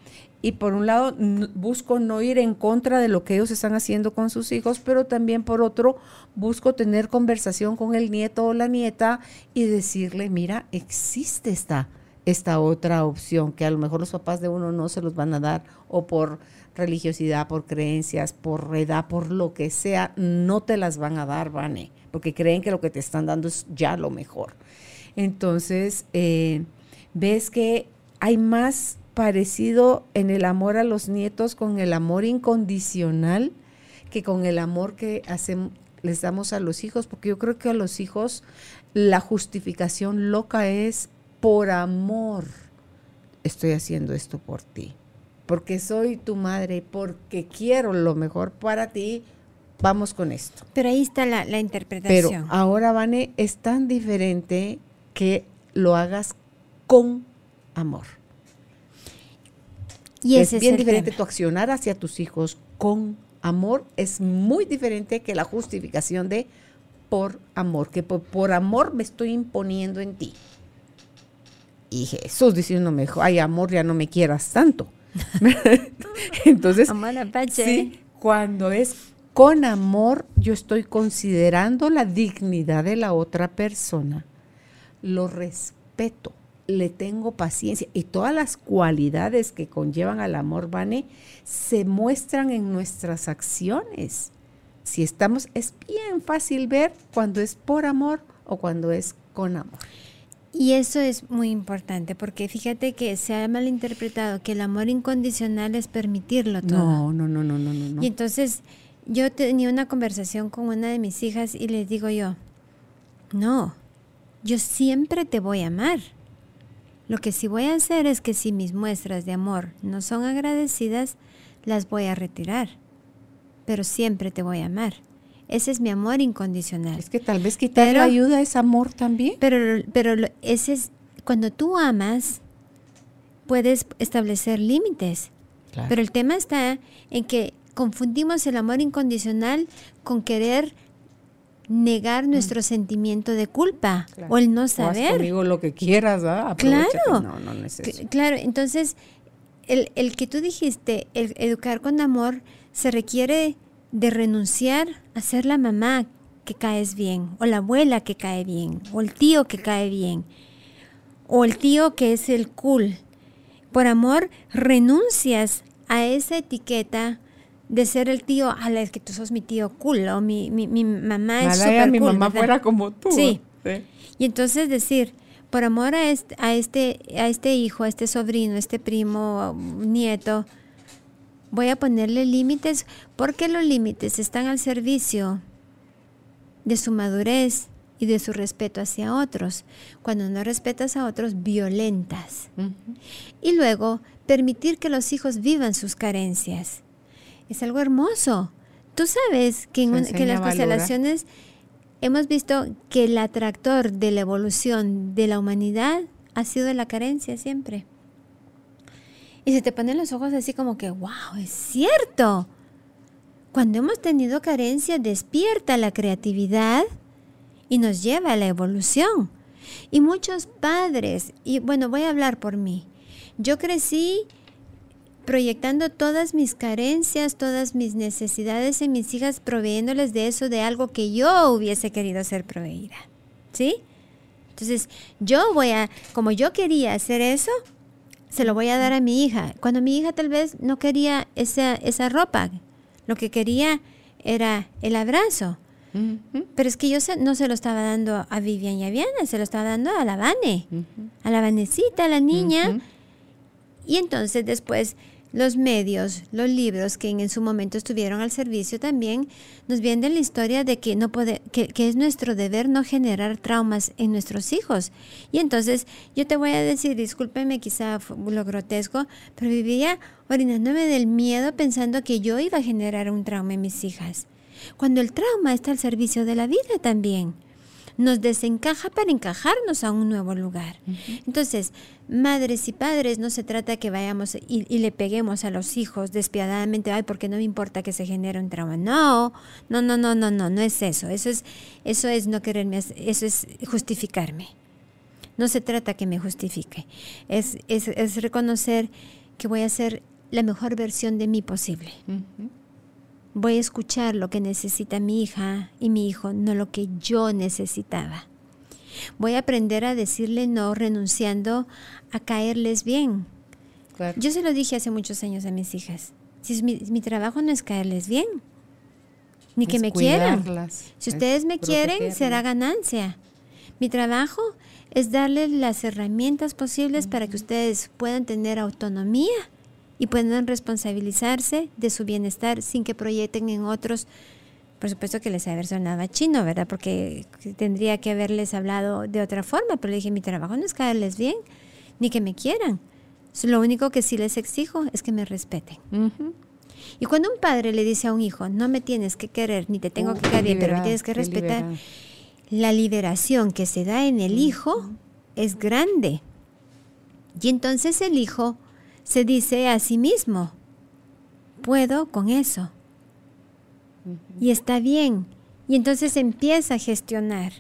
Y por un lado busco no ir en contra de lo que ellos están haciendo con sus hijos, pero también por otro busco tener conversación con el nieto o la nieta y decirle, mira, existe esta esta otra opción que a lo mejor los papás de uno no se los van a dar o por religiosidad, por creencias, por edad, por lo que sea, no te las van a dar, Vane, porque creen que lo que te están dando es ya lo mejor. Entonces, eh, ves que hay más parecido en el amor a los nietos con el amor incondicional que con el amor que hacemos, les damos a los hijos, porque yo creo que a los hijos la justificación loca es por amor estoy haciendo esto por ti. Porque soy tu madre, porque quiero lo mejor para ti, vamos con esto. Pero ahí está la, interpretación. Pero ahora, Vane, es tan diferente que lo hagas con amor. Y es bien diferente tu accionar hacia tus hijos con amor. Es muy diferente que la justificación de por amor, que por amor me estoy imponiendo en ti. Y Jesús diciéndome, ay amor, ya no me quieras tanto. [LAUGHS] Entonces, sí, cuando es con amor, yo estoy considerando la dignidad de la otra persona, lo respeto, le tengo paciencia y todas las cualidades que conllevan al amor, Vane, se muestran en nuestras acciones. Si estamos, es bien fácil ver cuando es por amor o cuando es con amor. Y eso es muy importante porque fíjate que se ha malinterpretado que el amor incondicional es permitirlo todo. No, no, no, no, no, no. Y entonces yo tenía una conversación con una de mis hijas y les digo yo, no, yo siempre te voy a amar. Lo que sí voy a hacer es que si mis muestras de amor no son agradecidas, las voy a retirar. Pero siempre te voy a amar. Ese es mi amor incondicional. Es que tal vez quitar la ayuda es amor también. Pero, pero ese es, cuando tú amas, puedes establecer límites. Pero el tema está en que confundimos el amor incondicional con querer negar mm. nuestro sentimiento de culpa o el no saber. Conmigo lo que quieras, ¿ah? Claro. No, no. Claro, entonces el, el que tú dijiste, el educar con amor, se requiere de renunciar a ser la mamá que caes bien, o la abuela que cae bien, o el tío que cae bien, o el tío que es el cool. Por amor, renuncias a esa etiqueta de ser el tío, a la que tú sos mi tío cool, o mi, mi, mamá es cool. mi mamá fuera como tú. Sí. Y entonces decir, por amor a este, a este, a este hijo, a este sobrino, a este primo, nieto, voy a ponerle límites porque los límites están al servicio de su madurez y de su respeto hacia otros. Cuando no respetas a otros, violentas. Y luego, permitir que los hijos vivan sus carencias. Es algo hermoso. Tú sabes que en, que las constelaciones hemos visto que el atractor de la evolución de la humanidad ha sido la carencia siempre. Y se te ponen los ojos así como que, wow, es cierto. Cuando hemos tenido carencia, despierta la creatividad y nos lleva a la evolución. Y muchos padres, y bueno, voy a hablar por mí. Yo crecí proyectando todas mis carencias, todas mis necesidades en mis hijas, proveyéndoles de eso, de algo que yo hubiese querido ser proveída. ¿Sí? Entonces, yo voy a, como yo quería hacer eso, se lo voy a dar a mi hija. Cuando mi hija tal vez no quería esa, esa ropa, lo que quería era el abrazo. Pero es que yo no se lo estaba dando a Vivian y a Viana, se lo estaba dando a la Vane, a la Vanecita, a la niña. Y entonces después los medios, los libros que en, su momento estuvieron al servicio también nos vienen la historia de que no puede, que, es nuestro deber no generar traumas en nuestros hijos. Y entonces yo te voy a decir, discúlpeme quizá lo grotesco, pero vivía orinándome del miedo pensando que yo iba a generar un trauma en mis hijas. Cuando el trauma está al servicio de la vida también nos desencaja para encajarnos a un nuevo lugar. Entonces, madres y padres, no se trata que vayamos y, le peguemos a los hijos despiadadamente, ay, porque no me importa que se genere un trauma. No, no, no, no, no, no, no es eso. Eso es, eso es no quererme, eso es justificarme. No se trata que me justifique. Es, es, es reconocer que voy a ser la mejor versión de mí posible. Voy a escuchar lo que necesita mi hija y mi hijo, no lo que yo necesitaba. Voy a aprender a decirle no renunciando a caerles bien. Yo se lo dije hace muchos años a mis hijas. Si mi, trabajo no es caerles bien, ni que me quieran. Si ustedes me quieren, será ganancia. Mi trabajo es darles las herramientas posibles para que ustedes puedan tener autonomía y puedan responsabilizarse de su bienestar sin que proyecten en otros. Por supuesto que les haber sonado chino, ¿verdad? Porque tendría que haberles hablado de otra forma, pero le dije, mi trabajo no es caerles bien, ni que me quieran. Lo único que sí les exijo es que me respeten. Y cuando un padre le dice a un hijo, no me tienes que querer, ni te tengo que querer, pero me tienes que respetar, la liberación que se da en el hijo es grande. Y entonces el hijo se dice a sí mismo, puedo con eso. Y está bien. Y entonces empieza a gestionar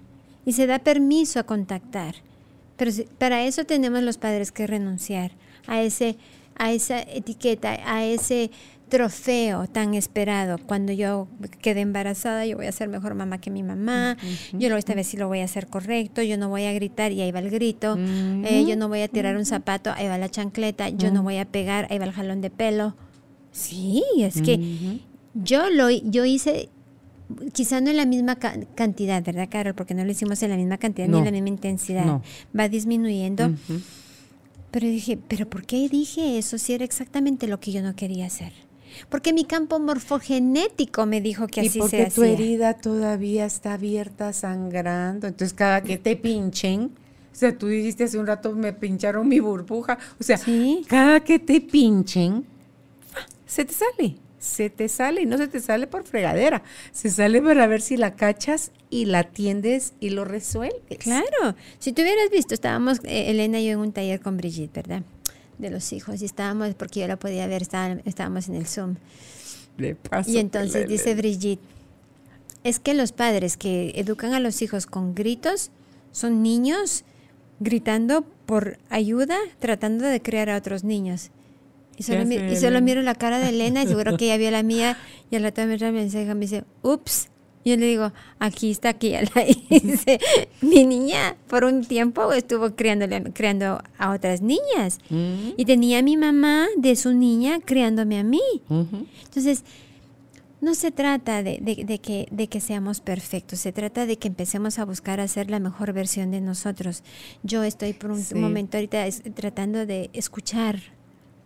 y se da permiso a contactar. Pero para eso tenemos los padres que renunciar a, ese, a esa etiqueta, a ese trofeo tan esperado. Cuando yo quede embarazada, yo voy a ser mejor mamá que mi mamá. Yo esta vez sí lo voy a hacer correcto. Yo no voy a gritar y ahí va el grito. Eh, yo no voy a tirar un zapato, ahí va la chancleta. Yo no voy a pegar, ahí va el jalón de pelo. Sí, es que yo lo yo hice quizá no en la misma cantidad, ¿verdad, Carol? Porque no lo hicimos en la misma cantidad ni en la misma intensidad. Va disminuyendo. Pero dije, ¿pero por qué dije eso si era exactamente lo que yo no quería hacer? Porque mi campo morfogenético me dijo que así se hacía. porque tu herida todavía está abierta, sangrando. Entonces, cada que te pinchen, o sea, tú dijiste hace un rato, me pincharon mi burbuja. O sea, cada que te pinchen, se te sale. Se te sale y no se te sale por fregadera. Se sale para ver si la cachas y la atiendes y lo resuelves. Claro. Si tú hubieras visto, estábamos, eh, Elena y yo en un taller con Brigitte, ¿verdad? De los hijos y estábamos, porque yo la podía ver, estábamos en el Zoom. y entonces dice Brigitte, es que los padres que educan a los hijos con gritos son niños gritando por ayuda, tratando de crear a otros niños. Y solo, y solo miro la cara de Elena y seguro que ella vio la mía [LAUGHS] y al rato me mensaje me dice, ups, yo le digo, aquí está, aquí. [LAUGHS] Mi niña por un tiempo estuvo criándole, criando a otras niñas. Y tenía a mi mamá de su niña criándome a mí. Entonces, no se trata de, que, de que seamos perfectos, se trata de que empecemos a buscar hacer la mejor versión de nosotros. Yo estoy por un momento ahorita tratando de escuchar,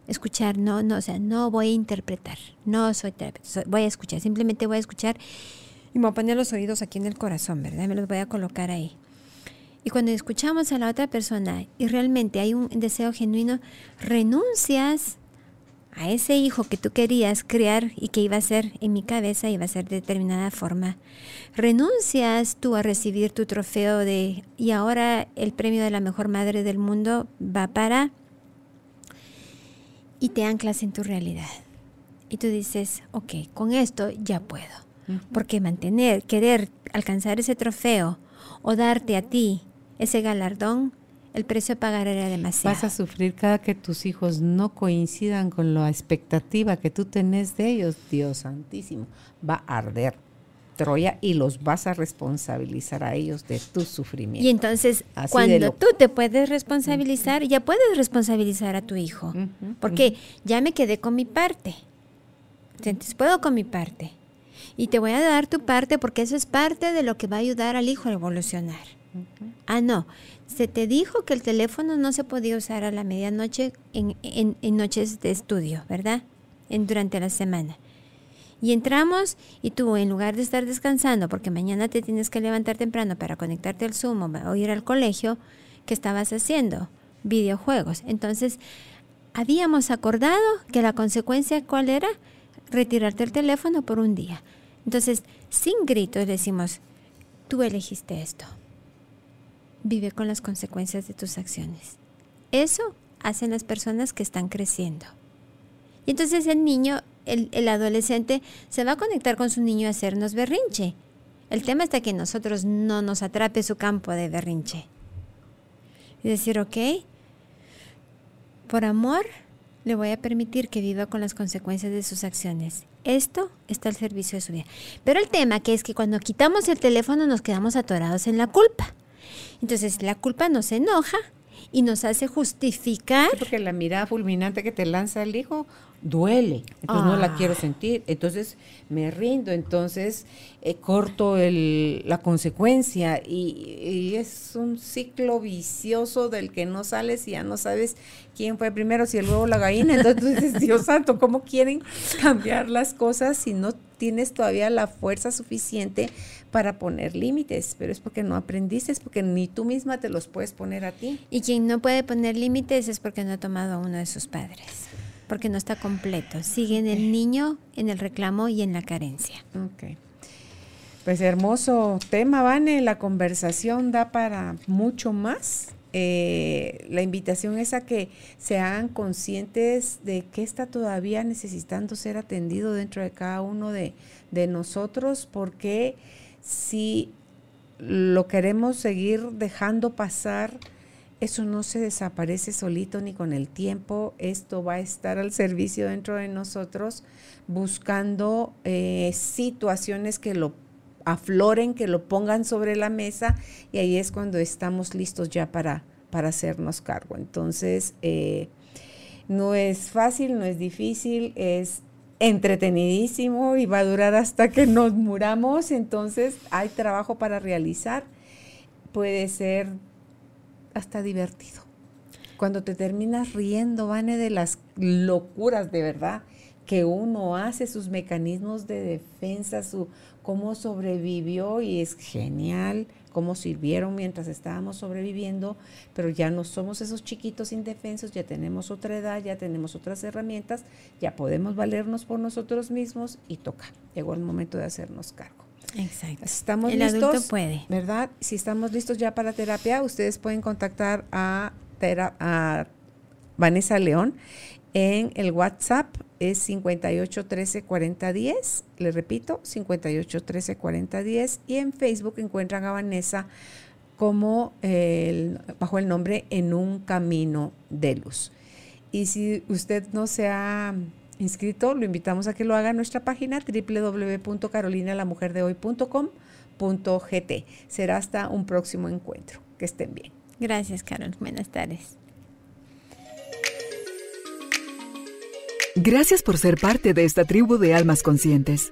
escuchar, no, no, o sea, no voy a interpretar, no soy voy a escuchar, simplemente voy a escuchar y me voy a poner los oídos aquí en el corazón, ¿verdad? Me los voy a colocar ahí. Y cuando escuchamos a la otra persona y realmente hay un deseo genuino, renuncias a ese hijo que tú querías criar y que iba a ser en mi cabeza, iba a ser de determinada forma. Renuncias tú a recibir tu trofeo de, y ahora el premio de la mejor madre del mundo va para, y te anclas en tu realidad. Y tú dices, ok, con esto ya puedo. Porque mantener, querer alcanzar ese trofeo o darte a ti ese galardón el precio a pagar era demasiado. Vas a sufrir cada que tus hijos no coincidan con la expectativa que tú tenés de ellos, Dios santísimo, va a arder. Troya y los vas a responsabilizar a ellos de tu sufrimiento. Y entonces, cuando tú te puedes responsabilizar, ya puedes responsabilizar a tu hijo. porque ya me quedé con mi parte. Entonces, puedo con mi parte. Y te voy a dar tu parte porque eso es parte de lo que va a ayudar al hijo a evolucionar. Ah, no. Se te dijo que el teléfono no se podía usar a la medianoche en, en, noches de estudio, ¿verdad? En, durante la semana. Y entramos y tú, en lugar de estar descansando, porque mañana te tienes que levantar temprano para conectarte al Zoom o ir al colegio, ¿qué estabas haciendo? Videojuegos. Entonces, habíamos acordado que la consecuencia, ¿cuál era? Retirarte el teléfono por un día. Entonces, sin gritos decimos, tú elegiste esto vive con las consecuencias de tus acciones. Eso hacen las personas que están creciendo. Y entonces el niño, el, adolescente, se va a conectar con su niño a hacernos berrinche. El tema está que nosotros no nos atrape su campo de berrinche. Y decir, ok, por amor le voy a permitir que viva con las consecuencias de sus acciones. Esto está al servicio de su vida. Pero el tema que es que cuando quitamos el teléfono nos quedamos atorados en la culpa. Entonces la culpa nos enoja y nos hace justificar. porque la mirada fulminante que te lanza el hijo duele, entonces no la quiero ah. sentir, entonces me rindo, entonces eh, corto el, la consecuencia y, es un ciclo vicioso del que no sales y ya no sabes quién fue primero, si el huevo o la gallina, entonces dices, [LAUGHS] Dios santo, ¿cómo quieren cambiar las cosas si no tienes todavía la fuerza suficiente para poner límites, pero es porque no aprendiste, es porque ni tú misma te los puedes poner a ti. Y quien no puede poner límites es porque no ha tomado a uno de sus padres, porque no está completo. Sigue en el niño, en el reclamo y en la carencia. Ok. Pues hermoso tema, Vane, la conversación da para mucho más. Eh, la invitación es a que sean conscientes de qué está todavía necesitando ser atendido dentro de cada uno de, de nosotros, porque si lo queremos seguir dejando pasar, eso no se desaparece solito ni con el tiempo, esto va a estar al servicio dentro de nosotros buscando eh, situaciones que lo afloren, que lo pongan sobre la mesa y ahí es cuando estamos listos ya para, para hacernos cargo. Entonces, eh, no es fácil, no es difícil, es entretenidísimo y va a durar hasta que nos muramos, entonces hay trabajo para realizar. Puede ser hasta divertido. Cuando te terminas riendo, Vane, de las locuras de verdad que uno hace, sus mecanismos de defensa, su cómo sobrevivió y es genial cómo sirvieron mientras estábamos sobreviviendo, pero ya no somos esos chiquitos indefensos, ya tenemos otra edad, ya tenemos otras herramientas, ya podemos valernos por nosotros mismos y toca. Llegó el momento de hacernos cargo. Exacto. Estamos el listos, adulto puede. ¿verdad? Si estamos listos ya para terapia, ustedes pueden contactar a, a Vanessa León en el WhatsApp es 58 13 40 10. Le repito, 58 13 40 10. Y en Facebook encuentran a Vanessa como el, bajo el nombre En un Camino de Luz. Y si usted no se ha inscrito, lo invitamos a que lo haga en nuestra página www.carolinalamujerdehoy.com.gt. Será hasta un próximo encuentro. Que estén bien. Gracias, Carol. Buenas tardes. Gracias por ser parte de esta tribu de almas conscientes.